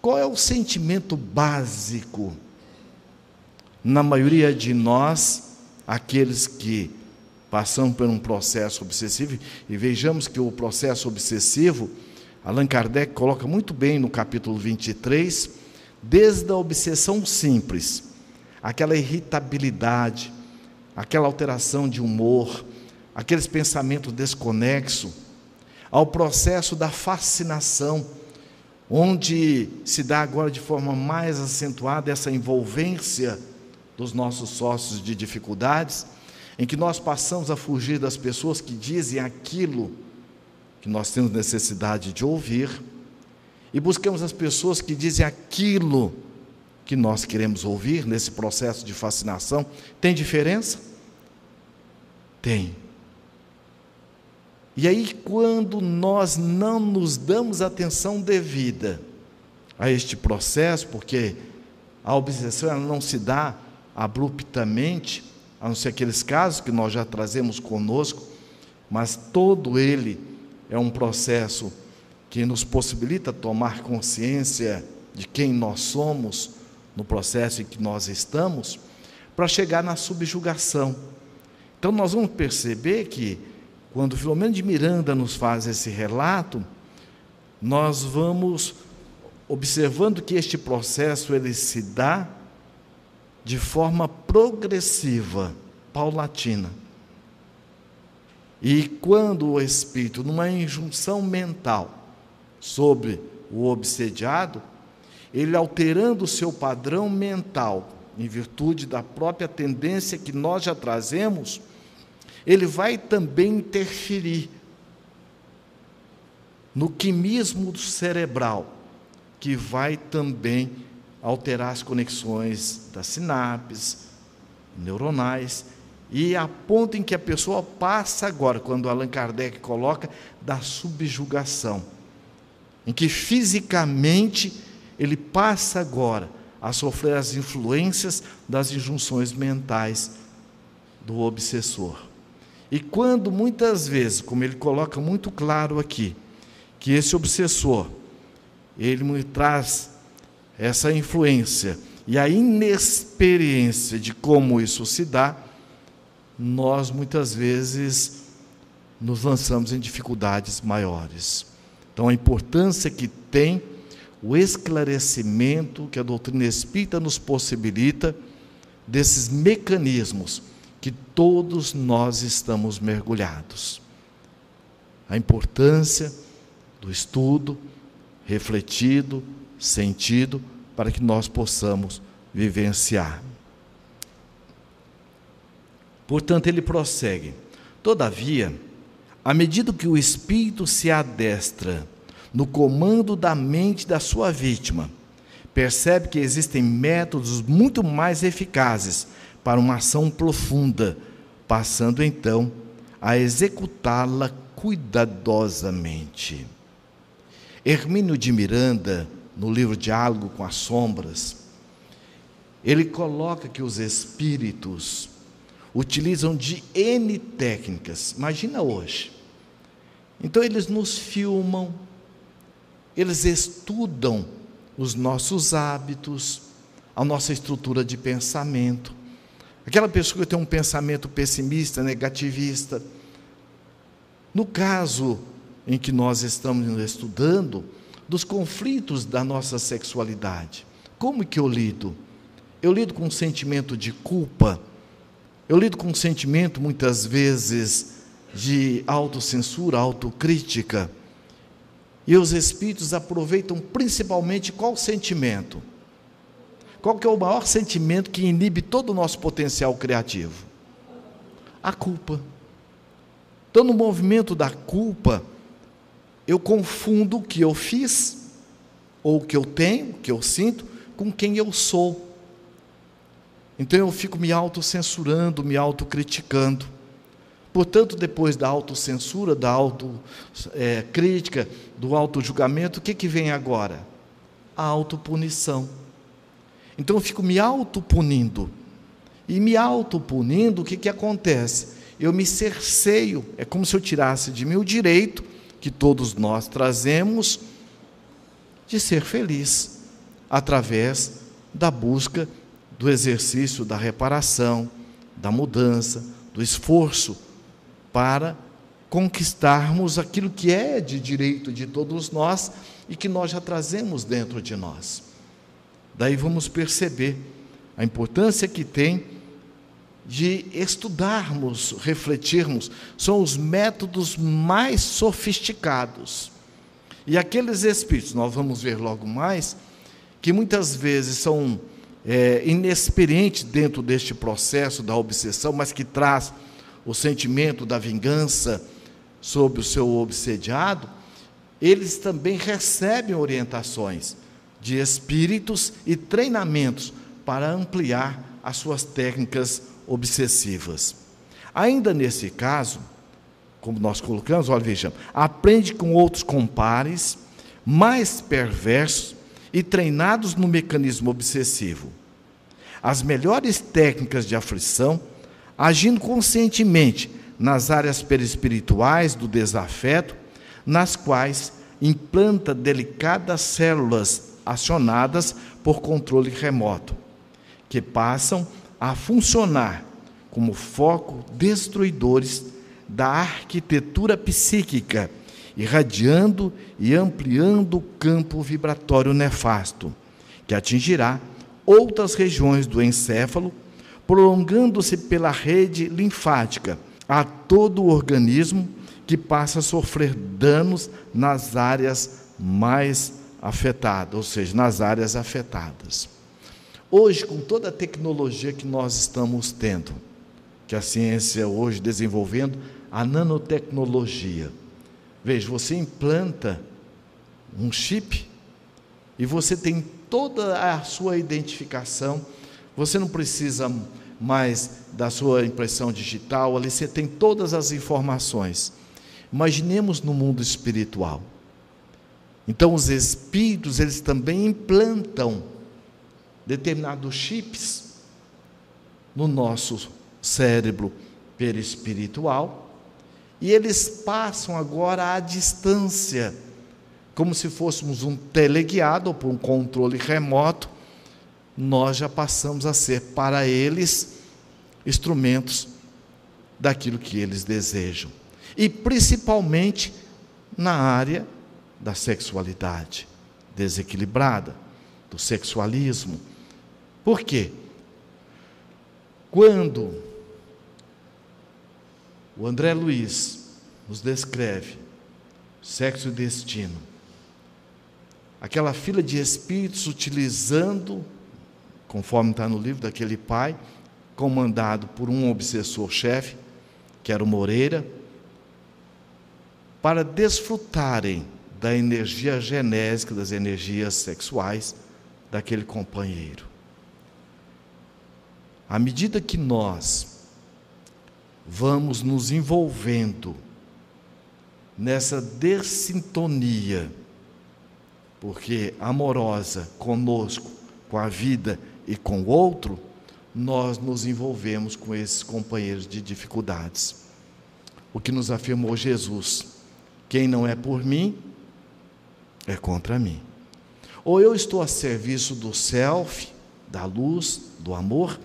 Qual é o sentimento básico na maioria de nós, aqueles que passam por um processo obsessivo, e vejamos que o processo obsessivo, Allan Kardec coloca muito bem no capítulo 23, desde a obsessão simples, aquela irritabilidade, aquela alteração de humor, aqueles pensamentos desconexos, ao processo da fascinação, onde se dá agora de forma mais acentuada essa envolvência dos nossos sócios de dificuldades, em que nós passamos a fugir das pessoas que dizem aquilo que nós temos necessidade de ouvir e buscamos as pessoas que dizem aquilo que nós queremos ouvir nesse processo de fascinação. Tem diferença? Tem. E aí, quando nós não nos damos atenção devida a este processo, porque a obsessão não se dá abruptamente, a não ser aqueles casos que nós já trazemos conosco, mas todo ele é um processo que nos possibilita tomar consciência de quem nós somos no processo em que nós estamos, para chegar na subjugação Então nós vamos perceber que quando Filomeno de Miranda nos faz esse relato, nós vamos observando que este processo ele se dá de forma progressiva, paulatina. E quando o espírito, numa injunção mental sobre o obsediado, ele alterando o seu padrão mental, em virtude da própria tendência que nós já trazemos, ele vai também interferir no quimismo cerebral, que vai também alterar as conexões das sinapses neuronais e a ponto em que a pessoa passa agora, quando Allan Kardec coloca, da subjugação, em que fisicamente ele passa agora a sofrer as influências das injunções mentais do obsessor. E quando muitas vezes, como ele coloca muito claro aqui, que esse obsessor, ele me traz essa influência e a inexperiência de como isso se dá, nós muitas vezes nos lançamos em dificuldades maiores. Então, a importância que tem o esclarecimento que a doutrina espírita nos possibilita desses mecanismos que todos nós estamos mergulhados. A importância do estudo refletido, sentido, para que nós possamos vivenciar. Portanto, ele prossegue. Todavia, à medida que o espírito se adestra no comando da mente da sua vítima, percebe que existem métodos muito mais eficazes para uma ação profunda, passando então a executá-la cuidadosamente. Hermínio de Miranda, no livro Diálogo com as Sombras, ele coloca que os espíritos utilizam de N técnicas. Imagina hoje. Então eles nos filmam, eles estudam os nossos hábitos, a nossa estrutura de pensamento. Aquela pessoa que tem um pensamento pessimista, negativista. No caso em que nós estamos estudando, dos conflitos da nossa sexualidade. Como que eu lido? Eu lido com um sentimento de culpa, eu lido com um sentimento, muitas vezes, de autocensura, autocrítica. E os espíritos aproveitam principalmente qual sentimento? Qual que é o maior sentimento que inibe todo o nosso potencial criativo? A culpa. Então, no movimento da culpa, eu confundo o que eu fiz, ou o que eu tenho, o que eu sinto, com quem eu sou. Então eu fico me autocensurando, me autocriticando. Portanto, depois da autocensura, da autocrítica, é, do autojulgamento, o que, que vem agora? A autopunição. Então eu fico me autopunindo. E me autopunindo, o que, que acontece? Eu me cerceio, é como se eu tirasse de mim o direito que todos nós trazemos de ser feliz através da busca do exercício da reparação, da mudança, do esforço para conquistarmos aquilo que é de direito de todos nós e que nós já trazemos dentro de nós. Daí vamos perceber a importância que tem de estudarmos, refletirmos, são os métodos mais sofisticados. E aqueles espíritos, nós vamos ver logo mais, que muitas vezes são é, inexperiente dentro deste processo da obsessão, mas que traz o sentimento da vingança sobre o seu obsediado, eles também recebem orientações de espíritos e treinamentos para ampliar as suas técnicas obsessivas. Ainda nesse caso, como nós colocamos, olha, vejam, aprende com outros compares, mais perversos, e treinados no mecanismo obsessivo. As melhores técnicas de aflição, agindo conscientemente nas áreas perispirituais do desafeto, nas quais implanta delicadas células acionadas por controle remoto, que passam a funcionar como foco destruidores da arquitetura psíquica, irradiando e ampliando o campo vibratório nefasto, que atingirá outras regiões do encéfalo, prolongando-se pela rede linfática a todo o organismo que passa a sofrer danos nas áreas mais afetadas, ou seja, nas áreas afetadas. Hoje, com toda a tecnologia que nós estamos tendo, que a ciência hoje desenvolvendo, a nanotecnologia. Veja, você implanta um chip e você tem toda a sua identificação, você não precisa mais da sua impressão digital, ali você tem todas as informações. Imaginemos no mundo espiritual. Então os espíritos, eles também implantam determinados chips no nosso cérebro perispiritual e eles passam agora à distância, como se fôssemos um teleguiado ou por um controle remoto, nós já passamos a ser para eles instrumentos daquilo que eles desejam e principalmente na área da sexualidade desequilibrada, do sexualismo. Por quê? Quando o André Luiz nos descreve sexo e destino, aquela fila de espíritos utilizando, conforme está no livro daquele pai, comandado por um obsessor-chefe, que era o Moreira, para desfrutarem da energia genésica, das energias sexuais daquele companheiro. À medida que nós vamos nos envolvendo nessa dessintonia, porque amorosa conosco, com a vida e com o outro, nós nos envolvemos com esses companheiros de dificuldades. O que nos afirmou Jesus quem não é por mim, é contra mim. Ou eu estou a serviço do self, da luz, do amor,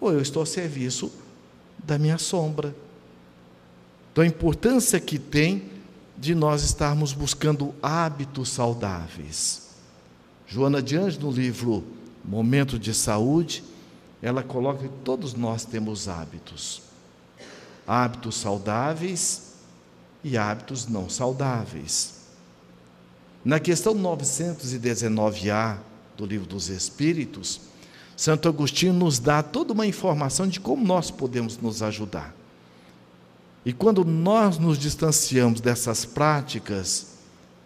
ou eu estou a serviço da minha sombra. Então a importância que tem de nós estarmos buscando hábitos saudáveis. Joana de Anjos, no livro Momento de Saúde, ela coloca que todos nós temos hábitos. Hábitos saudáveis e hábitos não saudáveis. Na questão 919A do Livro dos Espíritos, Santo Agostinho nos dá toda uma informação de como nós podemos nos ajudar. E quando nós nos distanciamos dessas práticas,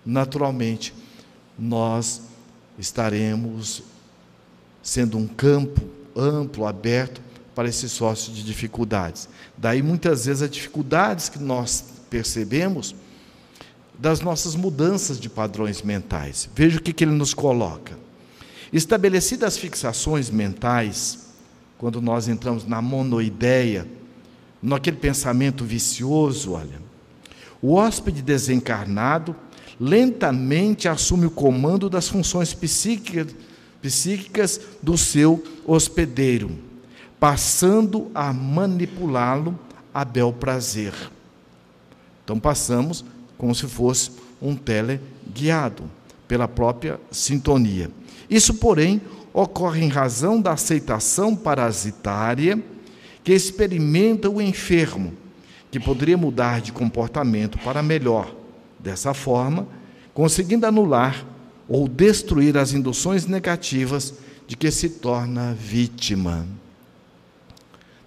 naturalmente, nós estaremos sendo um campo amplo, aberto para esse sócio de dificuldades. Daí muitas vezes as dificuldades que nós percebemos das nossas mudanças de padrões mentais. Veja o que, que ele nos coloca. Estabelecidas as fixações mentais, quando nós entramos na monoideia, naquele pensamento vicioso, olha, o hóspede desencarnado lentamente assume o comando das funções psíquicas, psíquicas do seu hospedeiro, passando a manipulá-lo a bel prazer. Então passamos como se fosse um teleguiado pela própria sintonia. Isso, porém, ocorre em razão da aceitação parasitária que experimenta o enfermo, que poderia mudar de comportamento para melhor. Dessa forma, conseguindo anular ou destruir as induções negativas de que se torna vítima.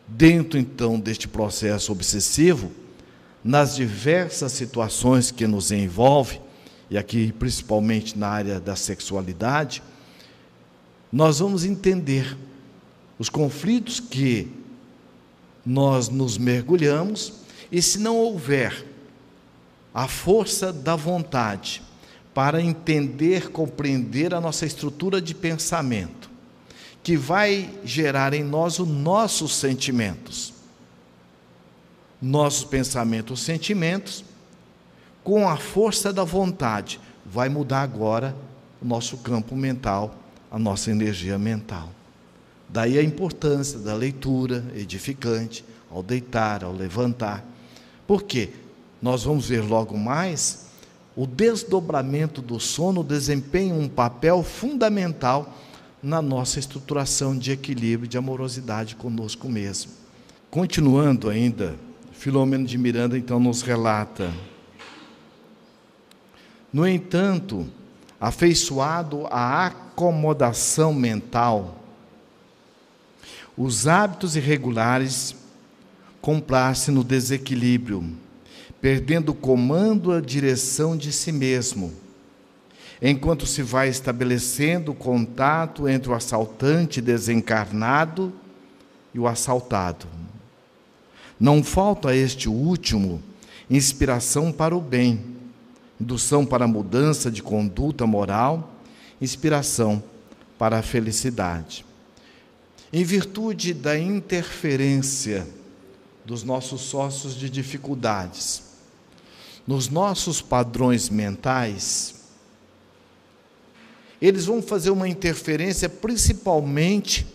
Dentro então deste processo obsessivo, nas diversas situações que nos envolve, e aqui principalmente na área da sexualidade, nós vamos entender os conflitos que nós nos mergulhamos e se não houver a força da vontade para entender, compreender a nossa estrutura de pensamento, que vai gerar em nós os nossos sentimentos nossos pensamentos, sentimentos, com a força da vontade, vai mudar agora o nosso campo mental, a nossa energia mental. Daí a importância da leitura edificante, ao deitar, ao levantar. Por quê? Nós vamos ver logo mais, o desdobramento do sono desempenha um papel fundamental na nossa estruturação de equilíbrio, de amorosidade conosco mesmo. Continuando ainda, Filomeno de Miranda então nos relata: No entanto, afeiçoado à acomodação mental, os hábitos irregulares complacem no desequilíbrio, perdendo o comando a direção de si mesmo, enquanto se vai estabelecendo o contato entre o assaltante desencarnado e o assaltado. Não falta a este último inspiração para o bem, indução para a mudança de conduta moral, inspiração para a felicidade. Em virtude da interferência dos nossos sócios de dificuldades, nos nossos padrões mentais, eles vão fazer uma interferência principalmente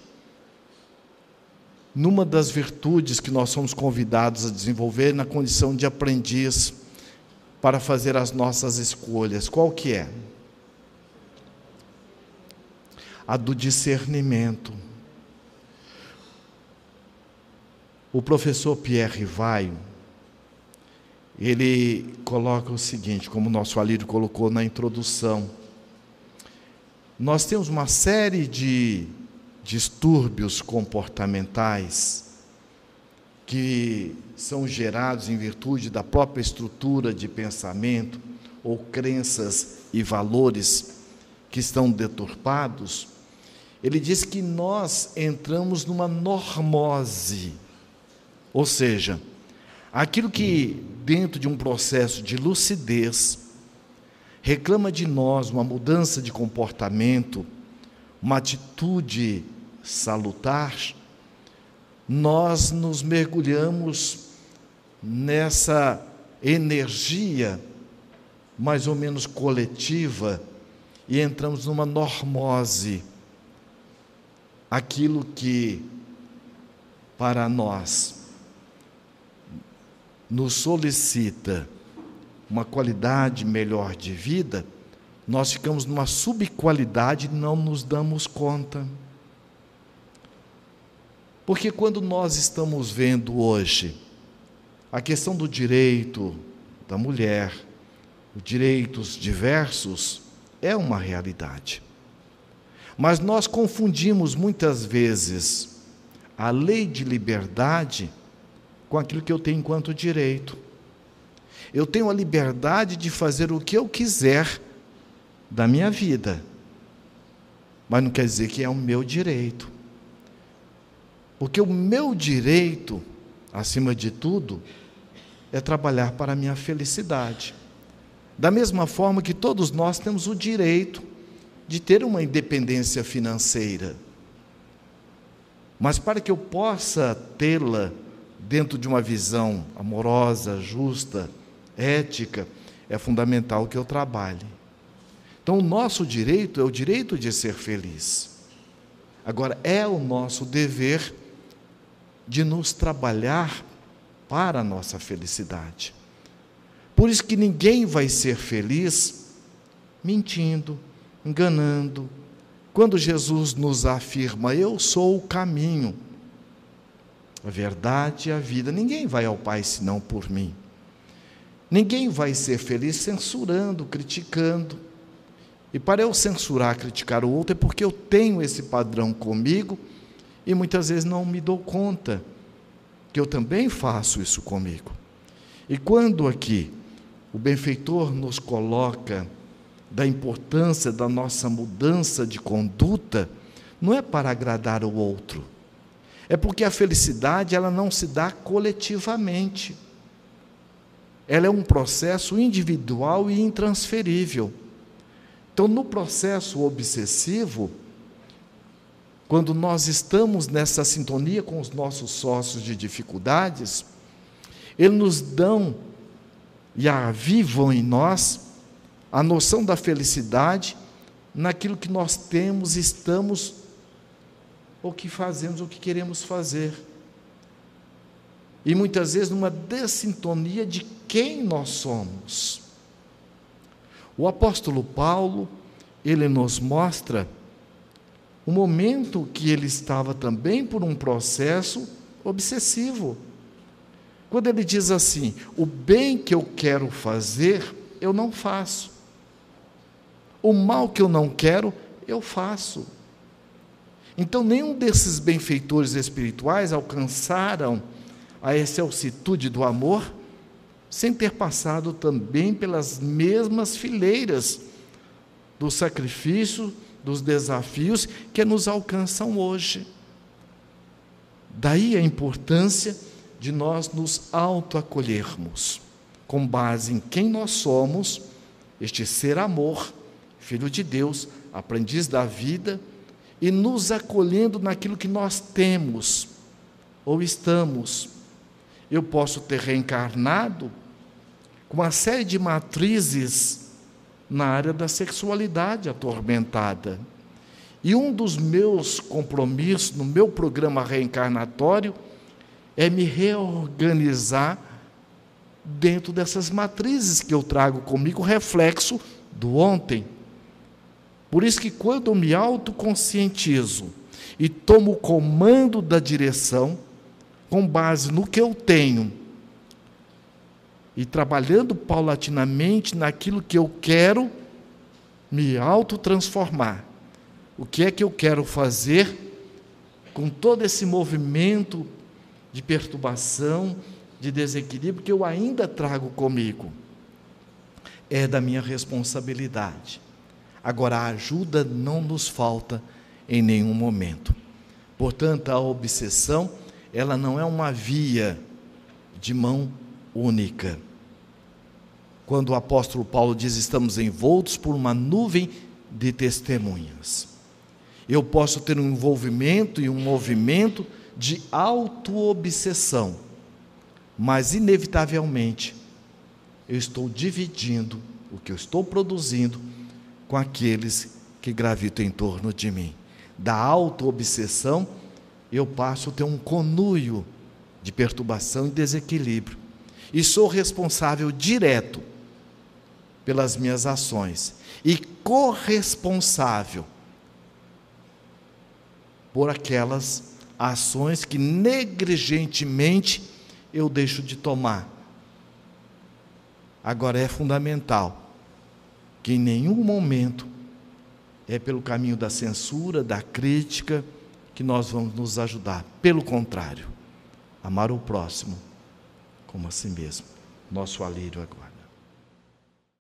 numa das virtudes que nós somos convidados a desenvolver na condição de aprendiz para fazer as nossas escolhas. Qual que é? A do discernimento. O professor Pierre Vaio, ele coloca o seguinte, como o nosso Alírio colocou na introdução. Nós temos uma série de distúrbios comportamentais que são gerados em virtude da própria estrutura de pensamento ou crenças e valores que estão deturpados, ele diz que nós entramos numa normose, ou seja, aquilo que dentro de um processo de lucidez reclama de nós uma mudança de comportamento, uma atitude salutar, nós nos mergulhamos nessa energia mais ou menos coletiva e entramos numa normose. Aquilo que para nós nos solicita uma qualidade melhor de vida, nós ficamos numa subqualidade e não nos damos conta. Porque quando nós estamos vendo hoje a questão do direito da mulher, os direitos diversos, é uma realidade. Mas nós confundimos muitas vezes a lei de liberdade com aquilo que eu tenho enquanto direito. Eu tenho a liberdade de fazer o que eu quiser da minha vida. Mas não quer dizer que é o meu direito. Porque o meu direito, acima de tudo, é trabalhar para a minha felicidade. Da mesma forma que todos nós temos o direito de ter uma independência financeira. Mas para que eu possa tê-la dentro de uma visão amorosa, justa, ética, é fundamental que eu trabalhe. Então, o nosso direito é o direito de ser feliz. Agora, é o nosso dever de nos trabalhar para a nossa felicidade. Por isso que ninguém vai ser feliz mentindo, enganando. Quando Jesus nos afirma, Eu sou o caminho, a verdade e a vida, ninguém vai ao Pai senão por mim. Ninguém vai ser feliz censurando, criticando e para eu censurar, criticar o outro, é porque eu tenho esse padrão comigo e muitas vezes não me dou conta que eu também faço isso comigo. E quando aqui o benfeitor nos coloca da importância da nossa mudança de conduta, não é para agradar o outro. É porque a felicidade ela não se dá coletivamente. Ela é um processo individual e intransferível. Então, no processo obsessivo, quando nós estamos nessa sintonia com os nossos sócios de dificuldades, eles nos dão e avivam em nós a noção da felicidade naquilo que nós temos, estamos, ou que fazemos, ou que queremos fazer. e muitas vezes numa dessintonia de quem nós somos. O apóstolo Paulo, ele nos mostra o momento que ele estava também por um processo obsessivo. Quando ele diz assim: o bem que eu quero fazer, eu não faço. O mal que eu não quero, eu faço. Então, nenhum desses benfeitores espirituais alcançaram a excelsitude do amor sem ter passado também pelas mesmas fileiras do sacrifício, dos desafios que nos alcançam hoje. Daí a importância de nós nos autoacolhermos, com base em quem nós somos, este ser amor, filho de Deus, aprendiz da vida, e nos acolhendo naquilo que nós temos ou estamos. Eu posso ter reencarnado com uma série de matrizes na área da sexualidade atormentada. E um dos meus compromissos no meu programa reencarnatório é me reorganizar dentro dessas matrizes que eu trago comigo, reflexo do ontem. Por isso que quando eu me autoconscientizo e tomo o comando da direção, com base no que eu tenho, e trabalhando paulatinamente naquilo que eu quero me autotransformar. O que é que eu quero fazer com todo esse movimento de perturbação, de desequilíbrio que eu ainda trago comigo? É da minha responsabilidade. Agora, a ajuda não nos falta em nenhum momento. Portanto, a obsessão, ela não é uma via de mão única. Quando o apóstolo Paulo diz: estamos envoltos por uma nuvem de testemunhas. Eu posso ter um envolvimento e um movimento de auto-obsessão, mas inevitavelmente eu estou dividindo o que eu estou produzindo com aqueles que gravitam em torno de mim. Da auto-obsessão, eu passo a ter um conluio de perturbação e desequilíbrio e sou responsável direto pelas minhas ações e corresponsável por aquelas ações que negligentemente eu deixo de tomar. Agora é fundamental que em nenhum momento é pelo caminho da censura, da crítica, que nós vamos nos ajudar. Pelo contrário, amar o próximo como a si mesmo. Nosso alívio agora.